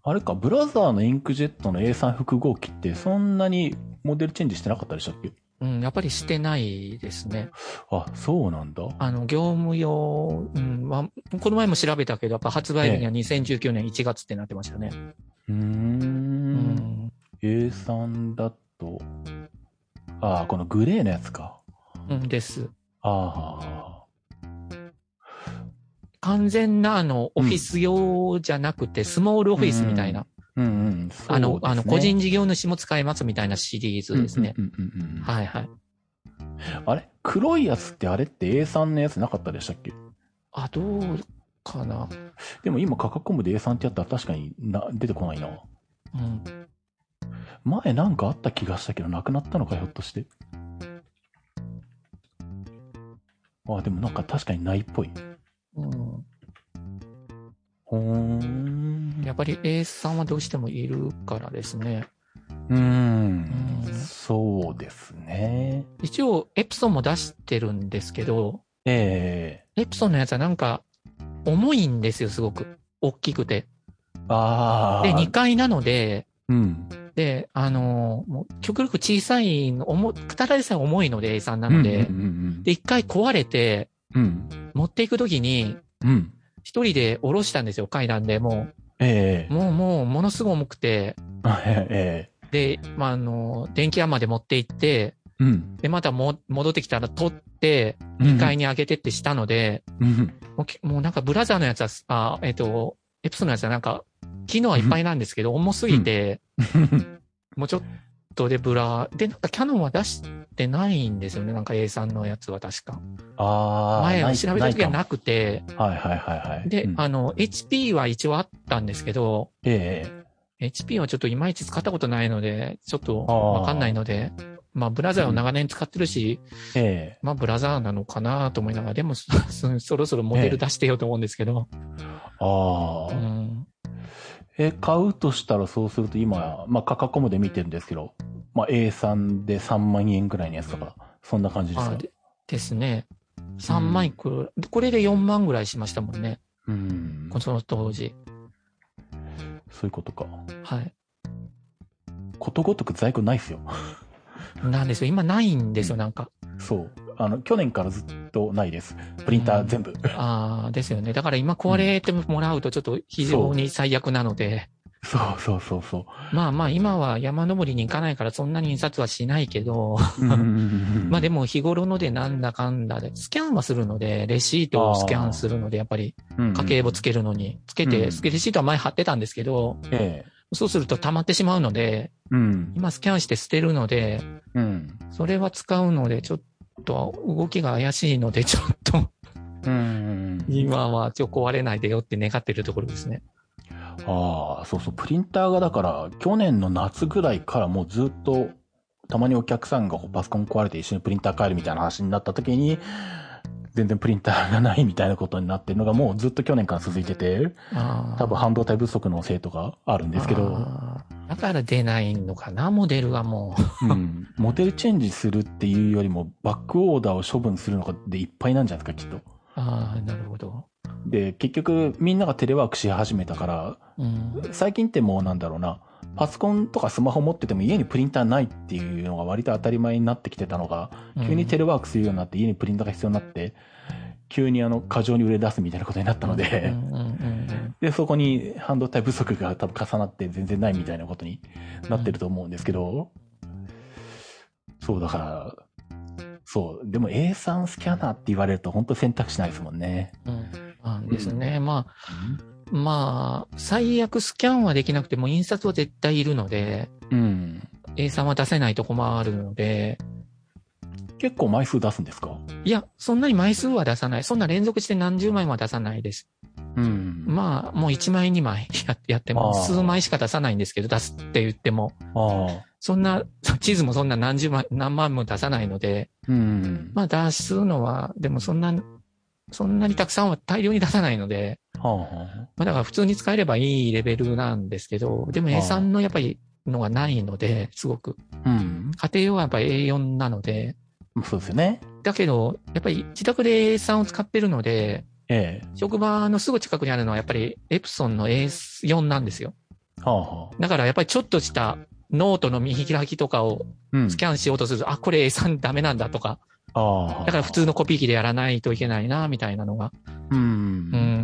あれか、ブラザーのインクジェットの A3 複合機ってそんなにモデルチェンジしてなかったでしたっけ？うん、やっぱりしてないですね。あ、そうなんだ。あの、業務用、うん、まあ、この前も調べたけど、やっぱ発売日には2019年1月ってなってましたね。うー。うんん。A3 だと、ああ、このグレーのやつか。うんです。あ完全な、あの、オフィス用じゃなくて、スモールオフィスみたいな。あ。うんうん。そうあの、ですねあの、個人事業主も使えますみたいなシリーズですね。うんうんうんうんはいはい。あれ？黒いやつってあれって A3 のやつなかったでしたっけ？あ、どうかな。でも今価格コムで A3 ってやったら確かにな出てこないな。うん。前なんかあった気がしたけど、なくなったのか、ひょっとして。あ、でもなんか確かにないっぽい。うん、ほーん。やっぱり A さんはどうしてもいるからですね。うーんうんそうですね。一応、エプソンも出してるんですけど、えエプソンのやつはなんか、重いんですよ、すごく。大きくて。えああ。で、2階なので、うん。で、あのーもう極力小さいの、重、くたらでさえ重いので A さんなので、うんうんで、1回壊れて、うん。持っていくときに、うん。うん。一人で下ろしたんですよ、階段で。もえう、もう、もう、ものすごい重くて、ええで、まあ、あの、電気屋まで持って行って、えうん。で、またも、戻ってきたら取って、2 2階に上げてってしたので、うん。もうき、もうなんかブラザーのやつは、あ、えっ、と、エプソンのやつはなんか、機能はいっぱいなんですけど、重すぎて、もうちょっとでブラ、で、なんかキャノンは出してないんですよね。なんか A さんのやつは確か。ああ。前調べた時はいなくて、はいはいはいはい。で、うんあの、HP は一応あったんですけど、ええ HP はちょっといまいち使ったことないので、ちょっとわかんないので、まあ、ブラザーを長年使ってるし、ええまあ、ブラザーなのかなと思いながら、でも、そそろそろモデル出してよと思うんですけど、ああ。うん。え、買うとしたらそうすると今、まあ価格コムで見てるんですけど、まあ A3 で3万円ぐらいのやつとか、そんな感じですか？あでですね。3万いくら、これで4万ぐらいしましたもんね。うん。その当時。そういうことか。はい。ことごとく在庫ないっすよ。なんですよ。今ないんですよ、なんか。そう。あの、去年からずっとないです。プリンター全部。ああ、ですよね。だから今壊れてもらうとちょっと非常に最悪なので、そうそうそうそう。まあまあ今は山登りに行かないからそんなに印刷はしないけど、うんうんうんうんまあでも日頃のでなんだかんだで、スキャンはするので、レシートをスキャンするので、やっぱり家計簿つけるのに、つけて、うんレシートは前貼ってたんですけど、ええ。そうすると溜まってしまうので、うん。今スキャンして捨てるので、うん。それは使うので、ちょっと動きが怪しいので、ちょっとうん。今はちょっと壊れないでよって願ってるところですね。ああ、そうそう、プリンターがだから、去年の夏ぐらいからもうずっと、たまにお客さんがパソコン壊れて一緒にプリンター変えるみたいな話になった時に、全然プリンターがないみたいなことになってるのがもうずっと去年から続いてて、多分半導体不足のせいとかあるんですけど、だから出ないのかな、モデルはもうん、モデルチェンジするっていうよりも、バックオーダーを処分するのがでいっぱいなんじゃないですか、きっと。う。ああ、なるほど。で、結局みんながテレワークし始めたから、うん。最近ってもうなんだろうな、パソコンとかスマホ持ってても家にプリンターないっていうのが割と当たり前になってきてたのが、急にテレワークするようになって家にプリンターが必要になって、急にあの過剰に売れ出すみたいなことになったので、で、そこに半導体不足が多分重なって全然ないみたいなことになってると思うんですけど、そうだから、そう、でも A3 スキャナーって言われると本当選択肢ないですもんね。うん。ですね。まあ、まあ、最悪スキャンはできなくても印刷は絶対いるので、うん。A3 は出せないと困るので、結構枚数出すんですか？いや、そんなに枚数は出さない。そんな連続して何十枚も出さないです。うん。まあ、もう1枚2枚 [laughs] ややっても、数枚しか出さないんですけど、出すって言っても、ああ。そんな、[laughs] 地図もそんな何十枚、何万も出さないので、うん。まあ出すのは、でもそんな、そんなにたくさんは大量に出さないので、まあだから普通に使えればいいレベルなんですけど、でもあー A3 のやっぱりのがないので、すごく。あ。うん。家庭用はやっぱり A4 なので、そうですよね。だけど、やっぱり自宅で A3 を使ってるので、ええ。職場のすぐ近くにあるのはやっぱりエプソンの A4 なんですよ。はあはあ。だからやっぱりちょっとしたノートの見開きとかをうん。スキャンしようとすると、あ、これ A3 ダメなんだとか、ああ。だから普通のコピー機でやらないといけないな、みたいなのが。うん。うん。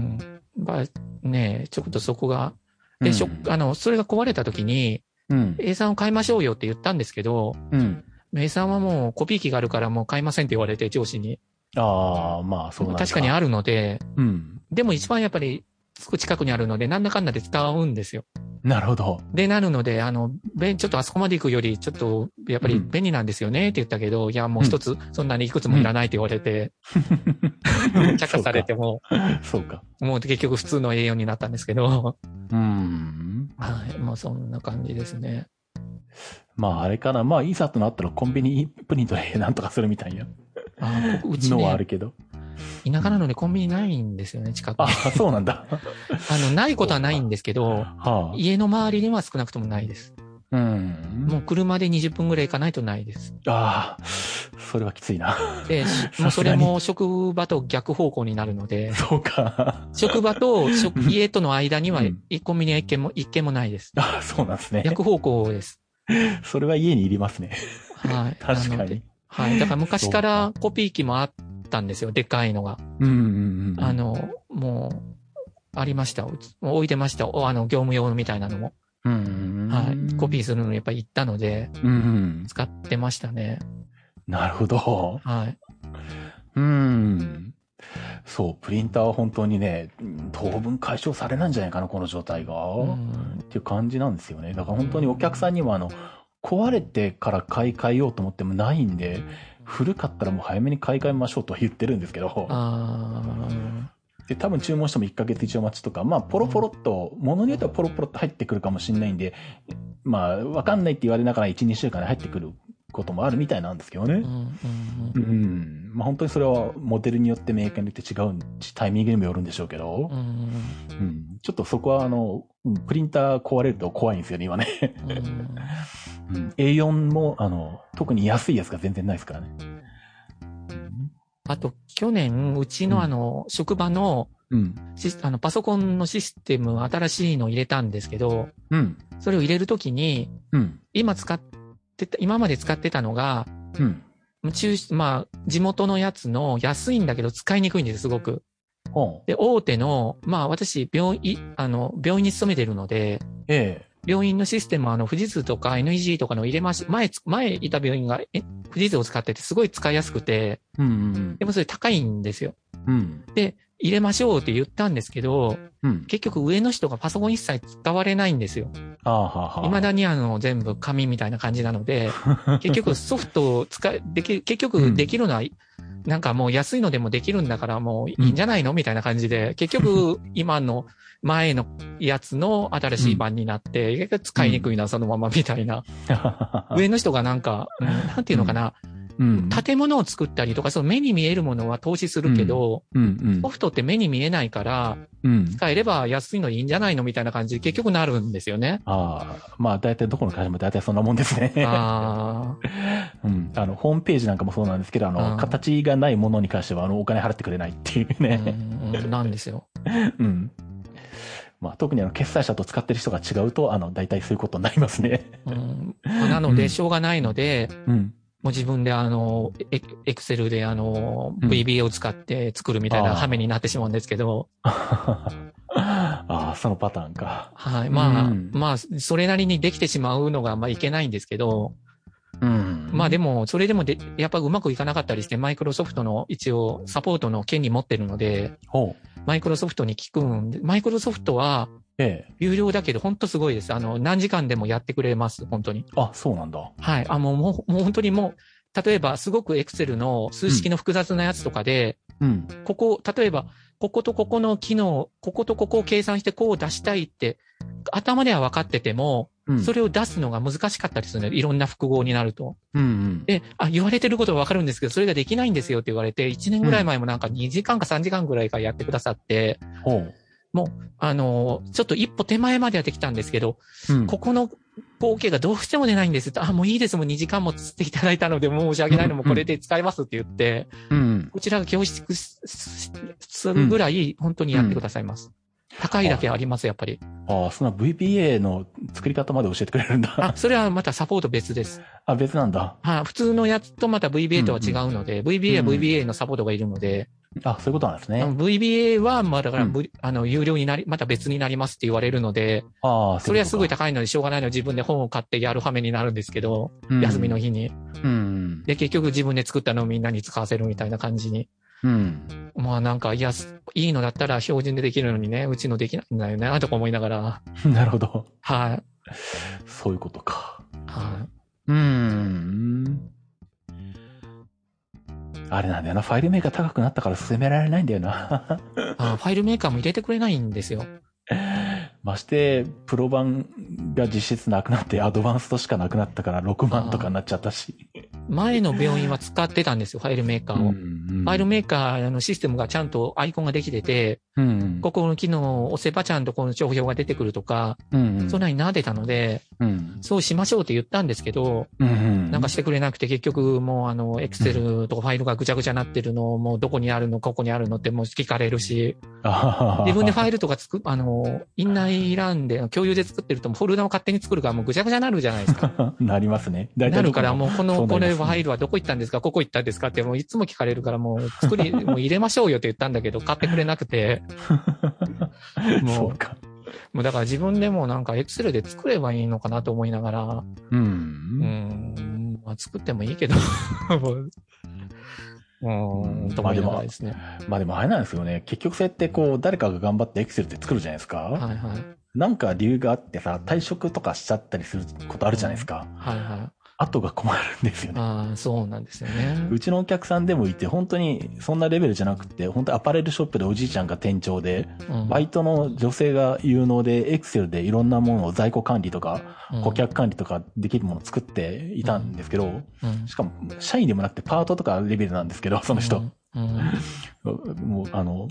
まあね、ちょっとそこが。で、しょ、あの、それが壊れた時に、うん。A3 を買いましょうよって言ったんですけど、うん。A3 はもうコピー機があるからもう買いませんって言われて、上司に。ああ、まあ、そうなんだ確かにあるので、うん。でも一番やっぱり、すぐ近くにあるので、なんだかんだで使うんですよ。なるほど。で、なるので、あの、ちょっとあそこまで行くより、ちょっと、やっぱり便利なんですよねって言ったけど、いや、もう一つ、そんなにいくつもいらないって言われて、[laughs] 着火されても、そうか。もう結局普通の A4 になったんですけど、うん。はい、もうそんな感じですね。まあ、あれかな。まあ、いざとなったらコンビニプリントでなんとかするみたいなあここうちのはあね、るけど。田舎なのでコンビニないんですよね、近くあそうなんだ。[laughs] あの、ないことはないんですけど、はあ。家の周りには少なくともないです。うん。もう車で20分ぐらい行かないとないです。ああ、それはきついな。で、し [laughs] もうそれも職場と逆方向になるので、そうか。職場と職家との間にはうんコンビニは一軒も、一軒もないです。ああ、そうなんですね。逆方向です。それは家にいりますね。はい。[laughs] 確かに。はい。だから昔からコピー機もあったんですよ。でっかいのが。うんうんうん。あ、の、もう、ありました。置いてました。おあの、業務用みたいなのも。うんうんうん。はい。コピーするのにやっぱり行ったので、うんうん。使ってましたね。なるほど。はい。うん。そう、プリンターは本当にね、うん当分解消されないんじゃないかな、この状態が。うんっていう感じなんですよね。だから本当にお客さんにもあの、壊れてから買い替えようと思ってもないんで、古かったらもう早めに買い替えましょうとは言ってるんですけど、あで、多分注文しても1ヶ月以上待ちとか、まあ、ポロポロっと、ものによってはポロポロっと入ってくるかもしれないんで、まあ、わかんないって言われながら1、2週間で入ってくることもあるみたいなんですけどねー。うん。うんう。ん。まあ、本当にそれはモデルによってメーカーによって違うし、タイミングにもよるんでしょうけどう、ん。うん。ちょっとそこはあの、うんプリンター壊れると怖いんですよね、今ね。うんうん、[laughs] A4 も、あの、特に安いやつが全然ないですからね。あと、去年、うちのあの、職場の、うん。あの、パソコンのシステム、新しいのを入れたんですけど、うん。それを入れるときに、うん。今使ってた、今まで使ってたのが、うん。中、まあ、地元のやつの安いんだけど使いにくいんです、すごく。で、大手の、まあ私、病院、あの、病院に勤めてるので、え病院のシステムはあの、富士通とか NEG とかの入れまし、前つ、前いた病院がえ富士通を使っててすごい使いやすくて、えうんうんでもそれ高いんですよ。うん。で、入れましょうって言ったんですけど、うん。結局上の人がパソコン一切使われないんですよ。ああ、はあ、はあ。未だにあの、全部紙みたいな感じなので、[laughs] 結局ソフトを使い、でき、結局できるのは、なんかもう安いのでもできるんだからもういいんじゃないのみたいな感じで、[laughs] 結局今の前のやつの新しい版になって、結局使いにくいな、そのままみたいな。上の人がなんか、うんなんていうのかな、うん。建物を作ったりとか、その目に見えるものは投資するけど、うんうんソフトって目に見えないから、うん。使えれば安いのいいんじゃないのみたいな感じで結局なるんですよね。ああ、まあ大体どこの会社も大体そんなもんですね。あ [laughs] うん。あの、ホームページなんかもそうなんですけど、あうの、ん形がないものに関しては、あの、お金払ってくれないっていうあ、ね。うんうんなんですよ。[laughs] うん。まあ特にあの、決済者と使ってる人が違うと、あの、大体そういうことになりますね。うんまあなので、うんしょうがないので、うん。もう自分であの、エエクセルであの、うん VBA を使って作るみたいな羽目になってしまうんですけど、[laughs] ああ、そのパターンか。はい。まあ、うんまあ、それなりにできてしまうのが、まあいけないんですけど、うん。まあでも、それでもで、やっぱうまくいかなかったりして、マイクロソフトの一応サポートの権利持ってるので、ほう。マイクロソフトに聞くんで、マイクロソフトはええ。有料だけど、本当すごいです。あの、何時間でもやってくれます、本当に。あ、そうなんだ。はい。あ、もう、もう、もう本当にもう、例えば、すごくエクセルの数式の複雑なやつとかで、うん。ここ、例えば、こことここの機能、こことここを計算してこう出したいって、頭では分かってても、うん。それを出すのが難しかったりするね。いろんな複合になると。うんうん。で、あ、言われてることは分かるんですけど、それができないんですよって言われて、1年ぐらい前もなんか2時間か3時間ぐらいからやってくださって、ほう。あの、ちょっと一歩手前まではできたんですけど、うん。ここの合計がどうしても出ないんですって、あ、もういいです、もう2時間もつっていただいたので、もう申し訳ないのもこれで使えますって言って、うん。こちらが教室するぐらい、本当にやってくださいます。高いだけあります、やっぱり。ああ、その VBA の作り方まで教えてくれるんだ。あ、それはまたサポート別です。あ、別なんだ。はい、普通のやつとまた VBA とは違うので、VBA はうん VBA のサポートがいるので、あ、そういうことなんですね。VBA は、まあだから、うんあの、有料になり、また別になりますって言われるので、ああ、それはすごい高高いのでしょうがないので自分で本を買ってやる羽目になるんですけど、休みの。日に。うん。で、結局自分で作ったのをみんなに使わせるみたいな感じに。うん。まあなんか、いや、すいいのだったら標準でできるのにね、うちのできないんだよな、とか思いながら。[laughs] なるほど。はい。そういうことか。はい。うーん。あれなんだよな。ファイルメーカー高くなったから進められないんだよな。[laughs] あファイルメーカーも入れてくれないんですよ。まして、プロ版が実質なくなって、アドバンストしかなくなったから6万とかになっちゃったし。前の病院は使ってたんですよ、ファイルメーカーを。フファイルメーカーのシステムがちゃんとアイコンができてて、うん。ここの機能を押せばちゃんとこの帳票が出てくるとか、うんうん。そんなになってたので、うん。そうしましょうって言ったんですけど、うんうん。なんかしてくれなくて結局もうあの、エクセルとかファイルがぐちゃぐちゃなってるのをもうどこにあるの、ここにあるのってもう聞かれるし、自分でファイルとか作、あの、インナーランで共有で作ってるとフォルダを勝手に作るからもうぐちゃぐちゃになるじゃないですか。[laughs] なりますね。なるからもうこその、これファイルはどこ行ったんですか？ここ行ったんですかってもういつも聞かれるからもう作り、もう入れましょうよって言ったんだけど買ってくれなくて、も [laughs] うそうか。もうだから自分でもなんかエクセルで作ればいいのかなと思いながら、う。うんん、まあ作ってもいいけど、[laughs] もううん、と思いながらですね。まあでもあれなんですよね。結局そうやってこう、誰かが頑張ってエクセルって作るじゃないですか。はいはい。なんか理由があってさ、退職とかしちゃったりすることあるじゃないですか。はいはい。後が困るんですよね。ああ、そうなんですよね。うちのお客さんでもいて、本当にそんなレベルじゃなくて、本当アパレルショップでおじいちゃんが店長で、うんバイトの女性が有能で、エクセルでいろんなものを在庫管理とか、顧客管理とかできるものを作っていたんですけど、うんしかも、社員でもなくてパートとかレベルなんですけど、その人。。うん [laughs] もう、あの、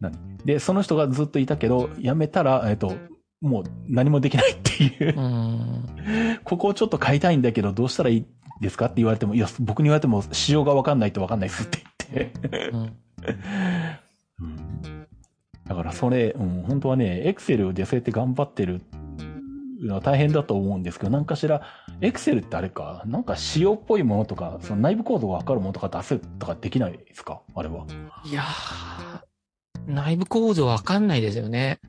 何？で、その人がずっといたけど、辞めたら、えっと、もう何もできないっていうう、んここをちょっと変えたいんだけど、どうしたらいいですかって言われても、いや、僕に言われても、仕様がわかんないとわかんないですって言って。うんうんだからそれ、うん、本当はね、エクセルでそうやって頑張ってるのは大変だと思うんですけど、何かしら、エクセルってあれか、なんか仕様っぽいものとか、その内部コードがわかるものとか出せとかできないですか？あれは。いやー、内部構造わかんないですよね。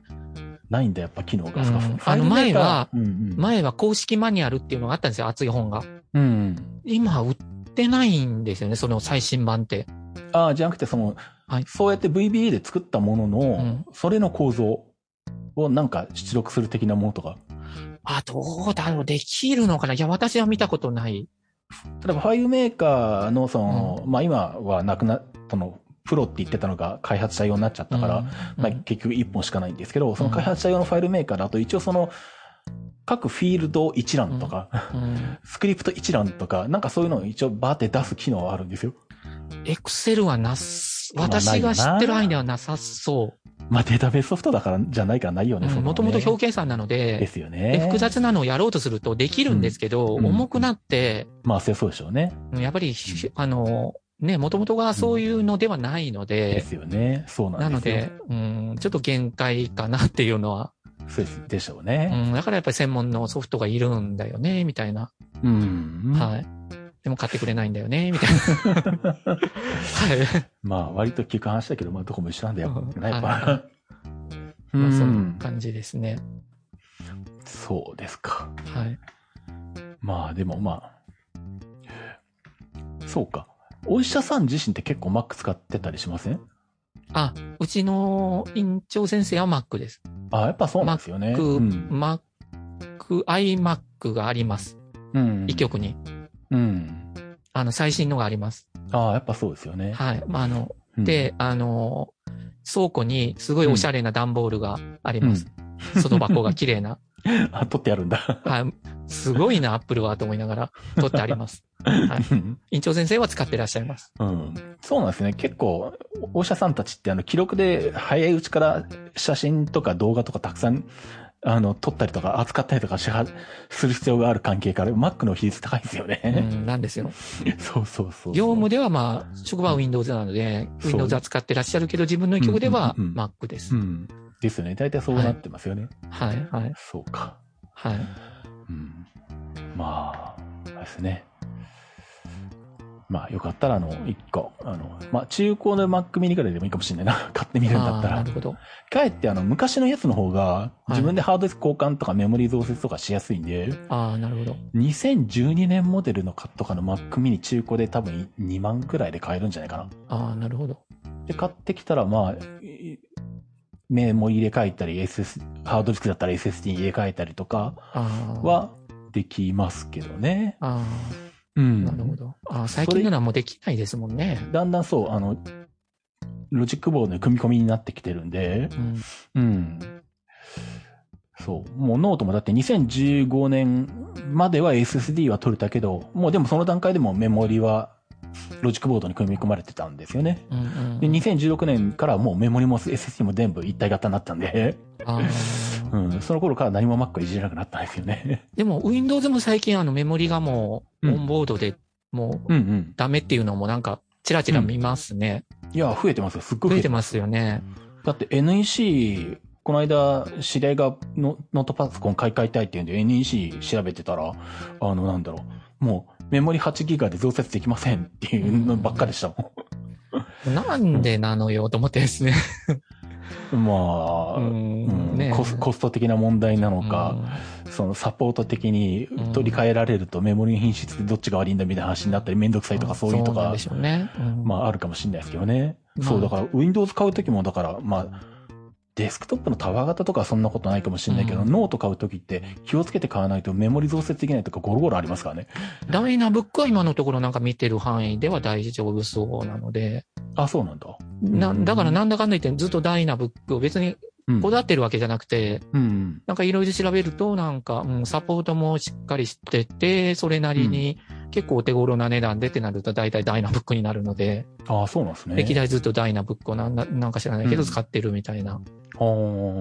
ないんだ、やっぱ機能が。うんあの前はうんうん。前は公式マニュアルっていうのがあったんですよ、熱い本が。うん。今売ってないんですよね、その最新版って。ああ、じゃなくて、その、はいそうやって VBA で作ったものの、んそれの構造をなんか出力する的なものとか。あ、どうだろう、できるのかな？いや、私は見たことない。例えばファイルメーカーの、その、まあ今はなくな、その、プロって言ってたのが開発者用になっちゃったから、うん。まあ、結局1本しかないんですけど、その開発者用のファイルメーカーだと一応その、各フィールド一覧とか、うん。スクリプト一覧とか、なんかそういうのを一応バーって出す機能はあるんですよ。エクセルはなす、私が知ってる範囲ではなさそまあデータベースソフトだからじゃないからないよう。ね、もともと表計算なのでで、ですよね。複雑なのをやろうとするとできるんですけど、うん。重くなって、まあ、そうでしょうね。やっぱり、あの、ね、もともとがそういうのではないのでで、すよね。そうななんのですよ。で、うん、ちょっと限界かなっていうのは、そうでしょううね。ん、だからやっぱり専門のソフトがいるんだよね、みたいな。うん。はい。でも買ってくれないんだよね、みたいな。[laughs] はい。まあ、割と聞く話だけど、まあ、どこも一緒なんだよ。うんやっはぱ。[laughs] うまあ、そんんな。感じですね。そうですか。はい。まあ、でもまあ。そうか。お医者さん自身って結構 Mac 使ってたりしません？あ、うちの院長先生は Mac です。あやっぱそうなんですよね。Mac、うん。Mac、iMac があります。うん。一局に。うん。あの、最新のがあります。ああ、やっぱそうですよね。はい。まあ、あの、うん、で、あの、倉庫にすごいおしゃれな段ボールがあります。外箱が綺麗な。[laughs] あ、取ってあるんだ。はい。すごいな、アップルはと思いながら撮ってあります。はい。[laughs] 院長先生は使ってらっしゃいます。うん。そうなんですね。結構、お医者さんたちってあの、記録で早いうちから写真とか動画とかたくさん、あの、撮ったりとか扱ったりとかしは、する必要がある関係から、Mac の比率高いですようね。ん、なんですよ。[laughs] そうそうそう。業務ではまあ、職場は Windows なので、Windows 扱ってらっしゃるけど、自分の一局ではうんうんうん Mac ですう。ん。ですよね。大体そうなってますよね。はい、はい、そうか。はい。うん。まあ、あれですね。まあ、よかったら、あの、一個、あの、まあ、中古の Mac mini ぐらいでもいいかもしれないな。[laughs] 買ってみるんだったらなる。ほど。かえって、あの、昔のやつの方が、い自分でハードディスク交換とかメモリー増設とかしやすいんで、ああ、なるほど。2012年モデルのとかの Mac mini 中古で多分2万くらいで買えるんじゃないかな。ああ、なるほど。で、買ってきたら、まあ、いメモ入れ替えたり、SS、ハードディスクだったら SSD に入れ替えたりとか。はできますけどね。ああ、うん。なるほど。ああ、最近のはもうできないですもんね。だんだんそう、あの、ロジックボードの組み込みになってきてるんで、うん。うん。そう。もうノートもだって2015年までは SSD は取れたけど、もうでもその段階でもメモリはロジックボードに組み込まれてたんですよね。うんうん。で、2016年からもうメモリも SSD も全部一体型になったんで。うん。その頃から何も Mac いじれなくなったんですよね。でも、Windows も最近あのメモリがもう、うんオンボードでもううんうん。ダメっていうのもなんか、ちらちら見ますね。いや、増えてますよ。すっごい増えてますよね。だって NEC、この間、知り合いがノノートパソコン買い替えたいっていうんで NEC 調べてたら、あの、なんだろう。もう、メモリ8ギガで増設できませんっていうのばっかでしたもなんでなのよと思ってですね。ん。まあ、ううんん、ねコスコスト的な問題なのか、そのサポート的に取り替えられるとメモリの品質でどっちが悪いんだみたいな話になったりめんどくさいとかそういうとかね。うんまああるかもしれないですけどね。まあそう、だから Windows 買うときもだから、まあ、デスクトップのタワー型とかはそんなことないかもしれないけど、うんノート買うときって気をつけて買わないとメモリ増設できないとかゴロゴロありますからね？ダイナブックは今のところなんか見てる範囲では大丈夫そうなので、あ、そうなんだ。な、だからなんだかんだ言ってずっとダイナブックを別にうん。こだわってるわけじゃなくて、うん。なんかいろいろ調べるとなんか、うん、サポートもしっかりしてて、それなりに結構お手頃な値段でってなると大体ダイナブックになるので、あ、そうなんですね。歴代ずっとダイナブックをなんだなんか知らないけどうん使ってるみたいなはあ。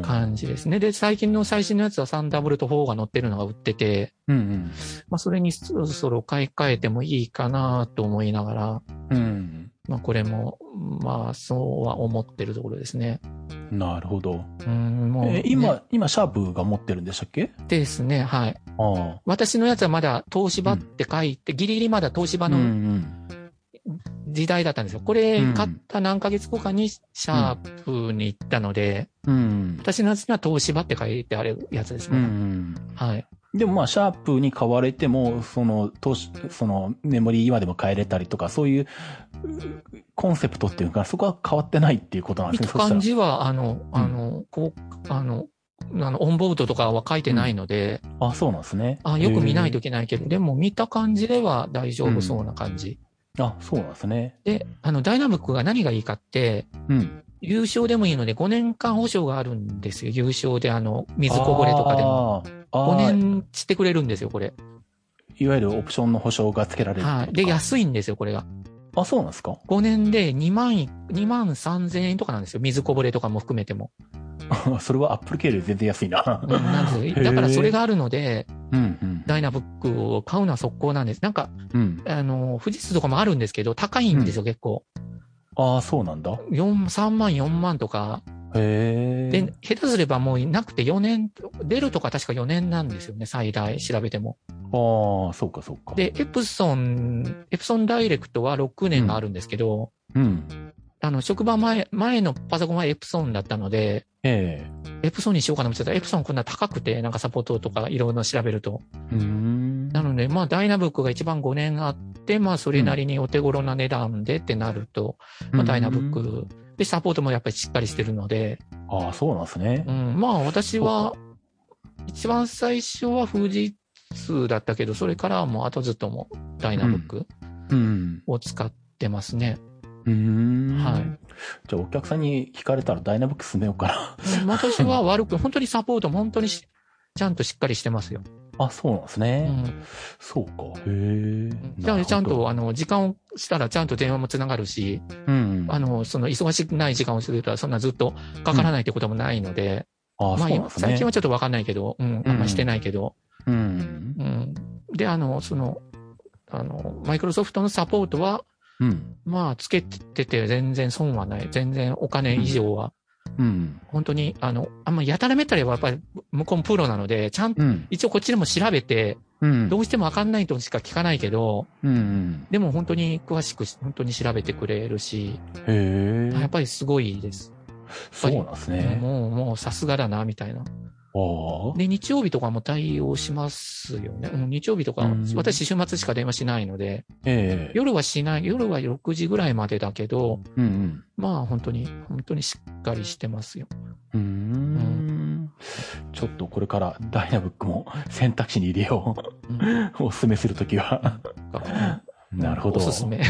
感じですね。で、最近の最新のやつはサンダーボルト4が載ってるのが売ってて、うんまあそれにそろそろ買い替えてもいいかなと思いながら、うん。うん。まあこれも、まあそうは思ってるところですね。なるほど。うん、もう、えー今、ね今、シャープが持ってるんでしたっけ？ですね、はい。あ私のやつはまだ東芝って書いて、ギリギリまだ東あ。うんう芝のん。時代だったんですよ。これうん買った何ヶ月後かにシャープに行ったので、うん。私のやつには東芝って書いてあるやつですうんうね。ん。はい。でもまあ、シャープに買われても、その、投資、その、メモリー今でも変えれたりとか、そういう、うコンセプトっていうか、そこは変わってないっていうことなんですね。見た感じは、あの、あの、こう、あの、あの、オンボードとかは書いてないので、そしたらあ、そうなんですね。あよく見ないとへいけないけど、でも見た感じでは大丈うん夫そうな感じ。ーあ、そうなんですね。で、あの、ダイナブックが何がいいかって、うん。優勝でもいいので5年間保証があるんですよ。優勝であの、水こぼれとかでも。あーあ5ー。年してくれるんですよ、これ。いわゆるオプションの保証が付けられるはい。で、安いんですよ、これが。あ、そうなんですか？5年で2万い、2万3000円とかなんですよ。水こぼれとかも含めても。それはアップル系より全然安いな。うん、なんですだからそれがあるので、うんうん。ダイナブックを買うのは速攻なんです。なんか、うん。あの、富士通とかもあるんですけど、高いんですよ、結構。ああ、そうなんだ。4、3万、4万とか。へえ。で、下手すればもうなくて4年、出るとか確か4年なんですよね、最大調べても。ああ、そうかそうか。、で、エプソン、エプソンダイレクトは6年があるんですけど、うん。あの、職場前、前のパソコンはエプソンだったので、えエプソンにしようかなと思ってたら、エプソンこんな高くて、なんかサポートとかいろいろ調べると。えうーん。なので、まあ、ダイナブックが一番5年あって、まあ、それなりにお手頃な値段でってなると、まあ、ダイナブック。で、サポートもやっぱりしっかりしてるので、ああ、そうなんですねう。ん、まあ、私は、一番最初は富士通だったけど、それからはもう後ずっともダイナブックうん。を使ってますね。うーん。はい。じゃあ、お客さんに聞かれたらダイナブック進めようかうん私は悪く、本当にサポートも本当にしちゃんとしっかりしてますよ。な。あ、そうなんですうね。ん。そうか。へえ。じゃあちゃんと、あの、時間をしたらちゃんと電話もつながるし、うん。あの、その忙しくない時間をするとそんなずっとかからないってこともないので、ああ、まあ、ね。最近はちょっとわかんないけど、うん、あんましてないけど、うん。うん。で、あの、その、あの、マイクロソフトのサポートは、うん。まあ、つけてて全然損はない。全然お金以上は。うん。本当に、あの、あんまやたらめったらはやっぱり向こうもプロなので、ちゃんと、うん。一応こっちでも調べて、うん。どうしてもわかんないとしか聞かないけど、うん。でも本当に詳しく、本当に調べてくれるし、へえ。やっぱりすごいです。そうなんですね。もう、もうさすがだな、みたいな。で、日曜日とかも対応しますよね。うん、日曜日とかうん、私週末しか電話しないので、ええ。夜はしない、夜は6時ぐらいまでだけど、うんまあ本当に、本当にしっかりしてますよ。うん。うーん。ちょっとこれからダイナブックも [laughs] 選択肢に入れようんう。おすすめするときは。なるほど。おすすめ。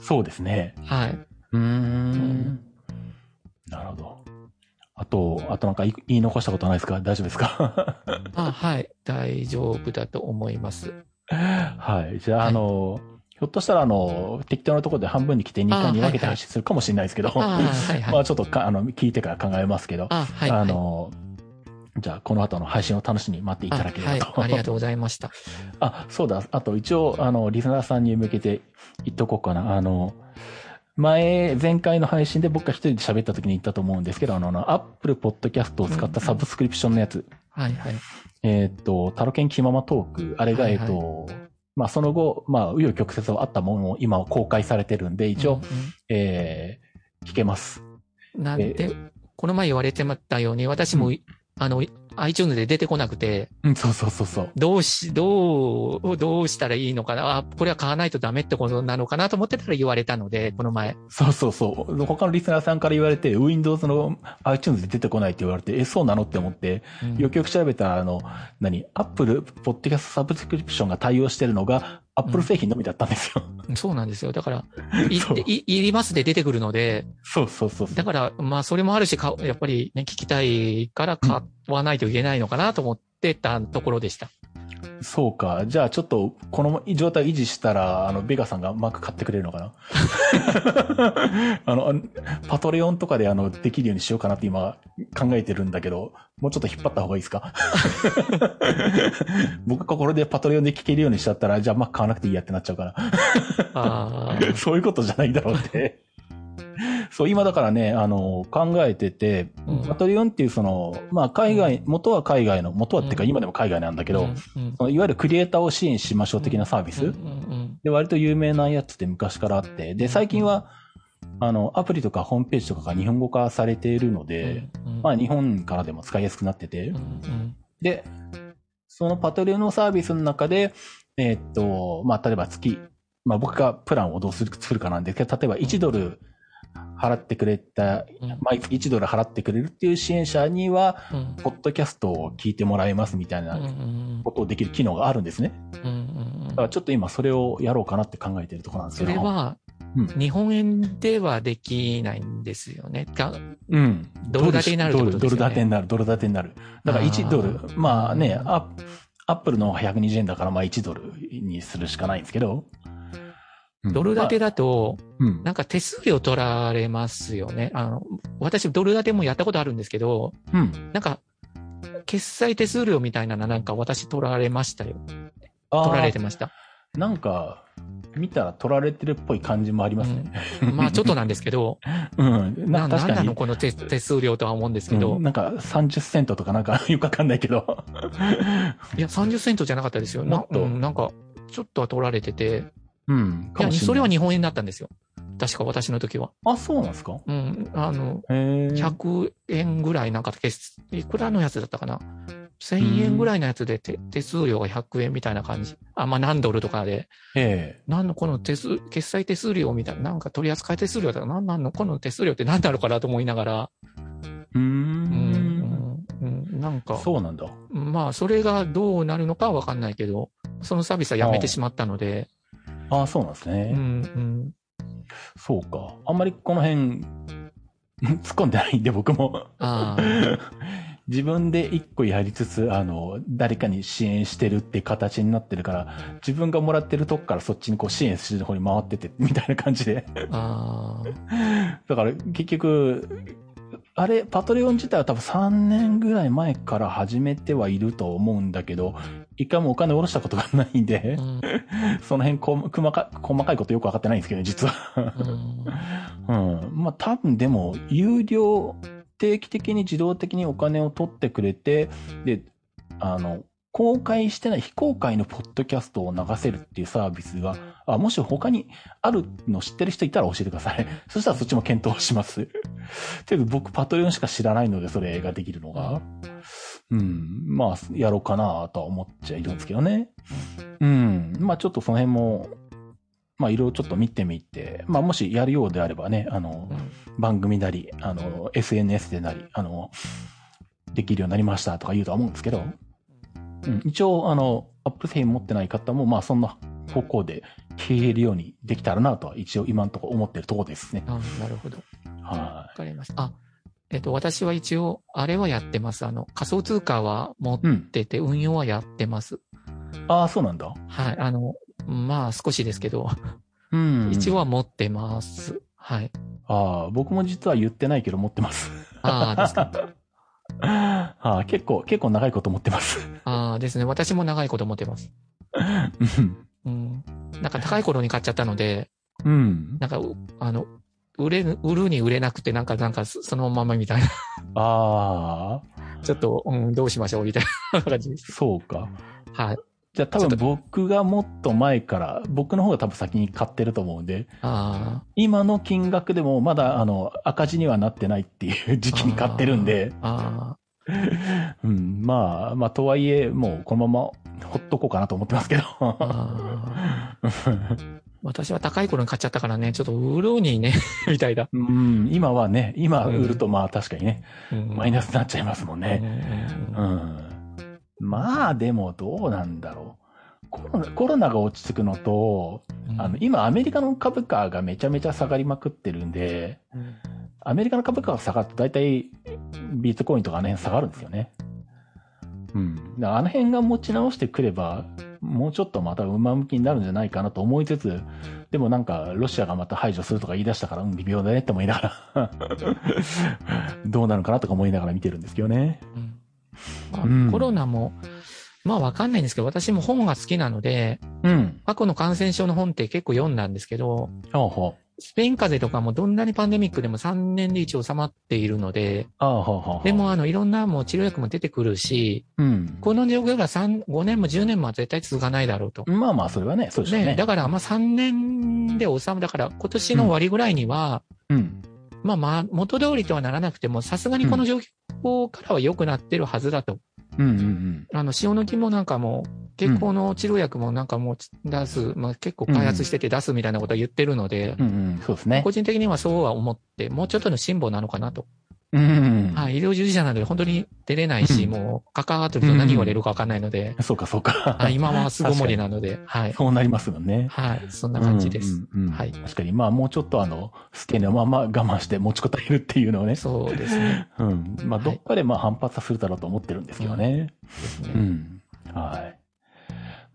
そうですね。はい。うーん。なるほど。あと、あとなんか言い残したことはないですか？大丈夫ですか？あはい。大丈夫だと思います。はい。じゃあ、はいあの、ひょっとしたら、あの、適当なところで半分に来て2回に分けて配信するかもしれないですけど、あはいはい。[laughs] まあちょっとか、あの、聞いてから考えますけど、あはい。あの、じゃあ、この後の配信を楽しみに待っていただければと。あはい。ありがとうございました。[laughs] あ、そうだ。あと一応、あの、リスナーさんに向けて言っとこうかな。あの、前、前回の配信で僕が一人で喋った時に言ったと思うんですけど、あの、あの Apple Podcast を使ったサブスクリプションのやつ、はいはい。えーっと、タロケン気ままトーク、あれが、えーっと、まあ、その後、まあ、紆余曲折はあったものも今は公開されてるんで、一応、うんえー、聞けます。うんなんで、この前言われてまったように、私も、うあの、iTunes で出てこなくて、うん、そうそうそうそう。どうし、どう、どうしたらいいのかな？あ、これは買わないとダメってことなのかなと思ってたら言われたので、この前。そうそうそう。他のリスナーさんから言われて、Windows の iTunes で出てこないって言われて、え、そうなのって思って、うんよくよく調べたら、あの、何 ?Apple Podcast サブスクリプションが対応してるのが、Apple 製品のみだったんですよ。そうなんですよ。だから、[laughs] いいいりますで出てくるので、そうそうそうそう。だから、まあ、それもあるし、かやっぱりね、聞きたいから買わないといけないのかなと思ってたところでした。そうか。じゃあちょっと、この状態を維持したら、あの、ベガさんがマーク買ってくれるのかな？[laughs] あの、パトレオンとかであの、できるようにしようかなって今考えてるんだけど、もうちょっと引っ張った方がいいですか？[laughs] 僕がこれでパトレオンで聞けるようにしちゃったら、じゃあマーク買わなくていいやってなっちゃうから。[laughs] あそういうことじゃないだろうって。そう、今だからね、あの、考えてて、うん。パトリオンっていうその、まあ海外、元は海外の、元はっていうかうん。今でも海外なんだけど、そのいわゆるクリエイターを支援しましょう的なサービス、で、割と有名なやつって昔からあって、で、最近は、あの、アプリとかホームページとかが日本語化されているので、まあ日本からでも使いやすくなってて。で、そのパトリオンのサービスの中で、えーっと、まあ例えば月、まあ僕がプランをどうするするかなんですけど、例えば1ドル払ってくれた、うん毎月1ドル払ってくれるっていう支援者には、うんポッドキャストを聞いてもらえますみたいなことをできる機能があるんですね。だからちょっと今それをやろうかなって考えてるところなんですそけど。れはうん、日本円ではできないんですよね。がうん。ドル建てになるってことですよねドル建てになる、ドル建てになる。だから1ドルまあね、アアップルの120円だからまあ1ドルにするしかないんですけど。うんドル建てだと。なんか手数料取られますよね。あの、私ドル建てもやったことあるんですけど、うん。なんか、決済手数料みたいなのなんか私取られましたよ。取られてました。なんか、見たら取られてるっぽい感じもありますね。まあちょっとなんですけど、[laughs] うん。な、なんな。のこの手手数料とは思うんですけど、うんなんか30セントとかなんか [laughs] よくわかんないけど。いや、30セントじゃなかったですよ。なもっとうんなんか、ちょっとは取られてて、うん。いや、それはに。日本円だったんですよ。確か私の時は。あ、そうなんですか？うん、あの、へえ。100円ぐらいなんか決、いくらのやつだったかな ?1000 円ぐらいのやつで手手数料が100円みたいな感じ。あ、まあ何ドルとかで、えなんのこの手数、決済手数料みたいな、なんか取り扱い手数料だったら、な？んなんのこの手数料って何だろうかなと思いながら、え。うー。うんん、うん、うんなんか、そうなんだ。まあそれがどうなるのかはわかんないけど、そのサービスはやめてしまったので、ああ、そうなんですね。うん、うん、そうか。あんまりこの辺、[laughs] 突っ込んでないんで僕も。ああ、[laughs] 自分で一個やりつつ、あの、誰かに支援してるって形になってるから、自分がもらってるとこからそっちにこう支援する方に回ってて、みたいな感じで。[laughs] だから結局、あれ、パトレオン自体は多分3年ぐらい前から始めてはいると思うんだけど、一回もお金下ろしたことがないんでう、ん、その辺こ細か細かいことよくわかってないんですけど、実は。うん、うん。まあ多分でも、有料、定期的に自動的にお金を取ってくれて、で、あの、公開してない非公開のポッドキャストを流せるっていうサービスが、あ、もし他にあるの知ってる人いたら教えてください。[laughs] そしたらそっちも検討します。けど僕パトレオンしか知らないので、それができるのが。うん。まあ、やろうかなとは思っちゃいるんですけどね。うん。まあちょっとその辺も、まあいろいろちょっと見てみて、まあもしやるようであればね、あの、番組なり、あの、SNS でなり、あの、できるようになりましたとか言うとは思うんですけど、うん、一応、あの、Apple 製品持ってない方も、まあそんな方向で消えるようにできたらなとは一応今のところ思ってるところですね。あなるほど。はわかりました。あ、えっと、私は一応、あれはやってます。あの、仮想通貨は持っ。てて、運用はやってます。ああ、そうなんだ。はい。あの、まあ、少しですけど、うん。一応。は持ってます。はい。ああ、僕も実は言ってないけど持ってます。ああ、ですか。[laughs] ああ、結構、結構長いこと持ってます。ああ、ですね。私も長いこと持ってます。うんうん。なんか高い頃に買っちゃったので、うん。なんか、うあの、売れる、売るに売れなくて、なんか、なんか、そそのままみたいな。ああ、ちょっと、うん、どうしましょうみたいな感じです。そうか。はい。じゃあ多分僕がもっと前から、僕の方が多分先に買ってると思うんで、あ今の金額でもまだあの赤字にはなってないっていう時期に買ってるんで、あ、あうん、まあ、まあとはいえもうこのままほっとこうかなと思ってますけど。[laughs] あ、ああ。私は高い頃に買っちゃったからね、ちょっと売るにね、[laughs] みたいだ。うん、今はね、今売るとまあ確かにね、うんマイナスになっちゃいますもんね。うんうん。まあでもどうなんだろう。コロナコロナが落ち着くのと、うんあの、今アメリカの株価がめちゃめちゃ下がりまくってるんで、うんアメリカの株価が下がると大体ビートコインとかね、下がるんですよね。うん。あの辺が持ち直してくれば、もうちょっとまた馬向きになるんじゃないかなと思いつつ、でもなんか、ロシアがまた排除するとか言い出したから、うん、微妙だねって思いながら、どうなるかなとか思いながら見てるんですけどね。うんコロナも、まあわかんないんですけど、私も本が好きなので、うん。過去の感染症の本って結構読んだんですけど、ほうほう。スペイン風邪とかもどんなにパンデミックでも3年で一応収まっているので。で、もあの、いろんなもう治療薬も出てくるし、うん。この状況が3、5年も10年もは絶対続かないだろうと。まあまあ、それはね、そうでしょうね。ね、だからまあ3年で収む、だから今年の終わりぐらいには、うん。まあまあ元通りとはならなくても、さすがにこの状況からは良くなってるはずだと。うんうんうん。あの、塩抜きもなんかもう、結構の治療薬もなんかもう出す、まあ結構開発してて出すみたいなことを言ってるので、うんうん、そうですね個。人的にはそうは思って、もうちょっとの辛抱なのかなと。うんうん。はい、医療従事者なので本当に出れないし、うんもう関わってると何言われるかわかんないので、そうか、そうか。はい、今は巣ごもりなので、はい。そうなりますよね。はい、そんな感じです。うんうんうんはい確かに、まあもうちょっとあの、ステイのまま我慢して持ちこたえるっていうのをね。そうですね。うん。まあはいどっかでまあ反発はするだろうと思ってるんですけどね。ですねうん。はい。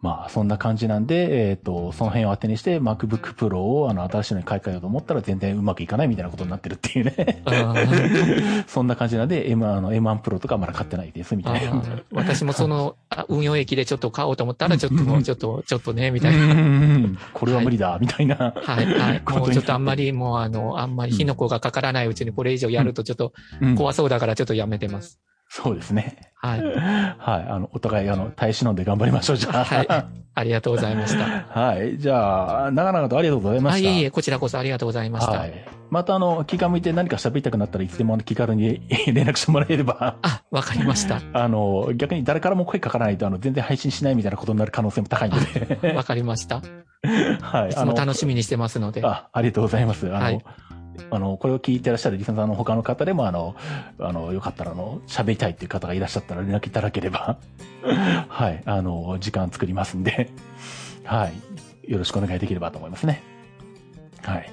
まあそんな感じなんで、えっ、と、その辺を当てにして MacBook Pro をあの新しいのに買い替えようと思ったら全然うまくいかないみたいなことになってるっていうね。うん [laughs] そんな感じなんで、M、あの M1 Pro とかまだ買ってないですみたいな。私もその [laughs] あ運用益でちょっと買おうと思ったら、ちょっともうちょっと、ちょっとね、みたいな。これは無理だ、みたいな。はい、はい。[laughs] もうちょっとあんまり、もうあの、あんまり火の粉がかからないうちにこれ以上やるとちょっとうん怖そうだからちょっとやめてます。そうですね。はい。[laughs] はい。あの、お互い、あの、耐え忍んで頑張りましょう、じゃあ。はいありがとうございました。[laughs] はい。じゃあ、長々とありがとうございまあ、した。いえいえ、こちらこそありがとうございました。はい。また、あの、気が向いて何か喋りたくなったらいつでも気軽に [laughs] 連絡してもらえれば、あ、わかりました。あの、逆に誰からも声かからないと、あの、全然配信しないみたいなことになる可能性も高いので。わかりました。はい。いつも楽しみにしてますので。あ、ありがとうございます。あの、はいあの、これを聞いてらっしゃるリスナーさんの他の方でも、あの、あの、よかったら、あの、喋りたいっていう方がいらっしゃったら連絡いただければ、[laughs] はい、あの、時間作りますんで、はい、よろしくお願いできればと思いますね。はい。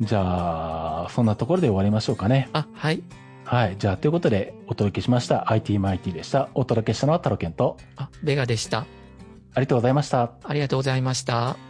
じゃあ、そんなところで終わりましょうかね。あ、はい。はい。じゃあ、ということで、お届けしました IT マイティでした。お届けしたのはタロケンと、あ、ベガでした。ありがとうございました。ありがとうございました。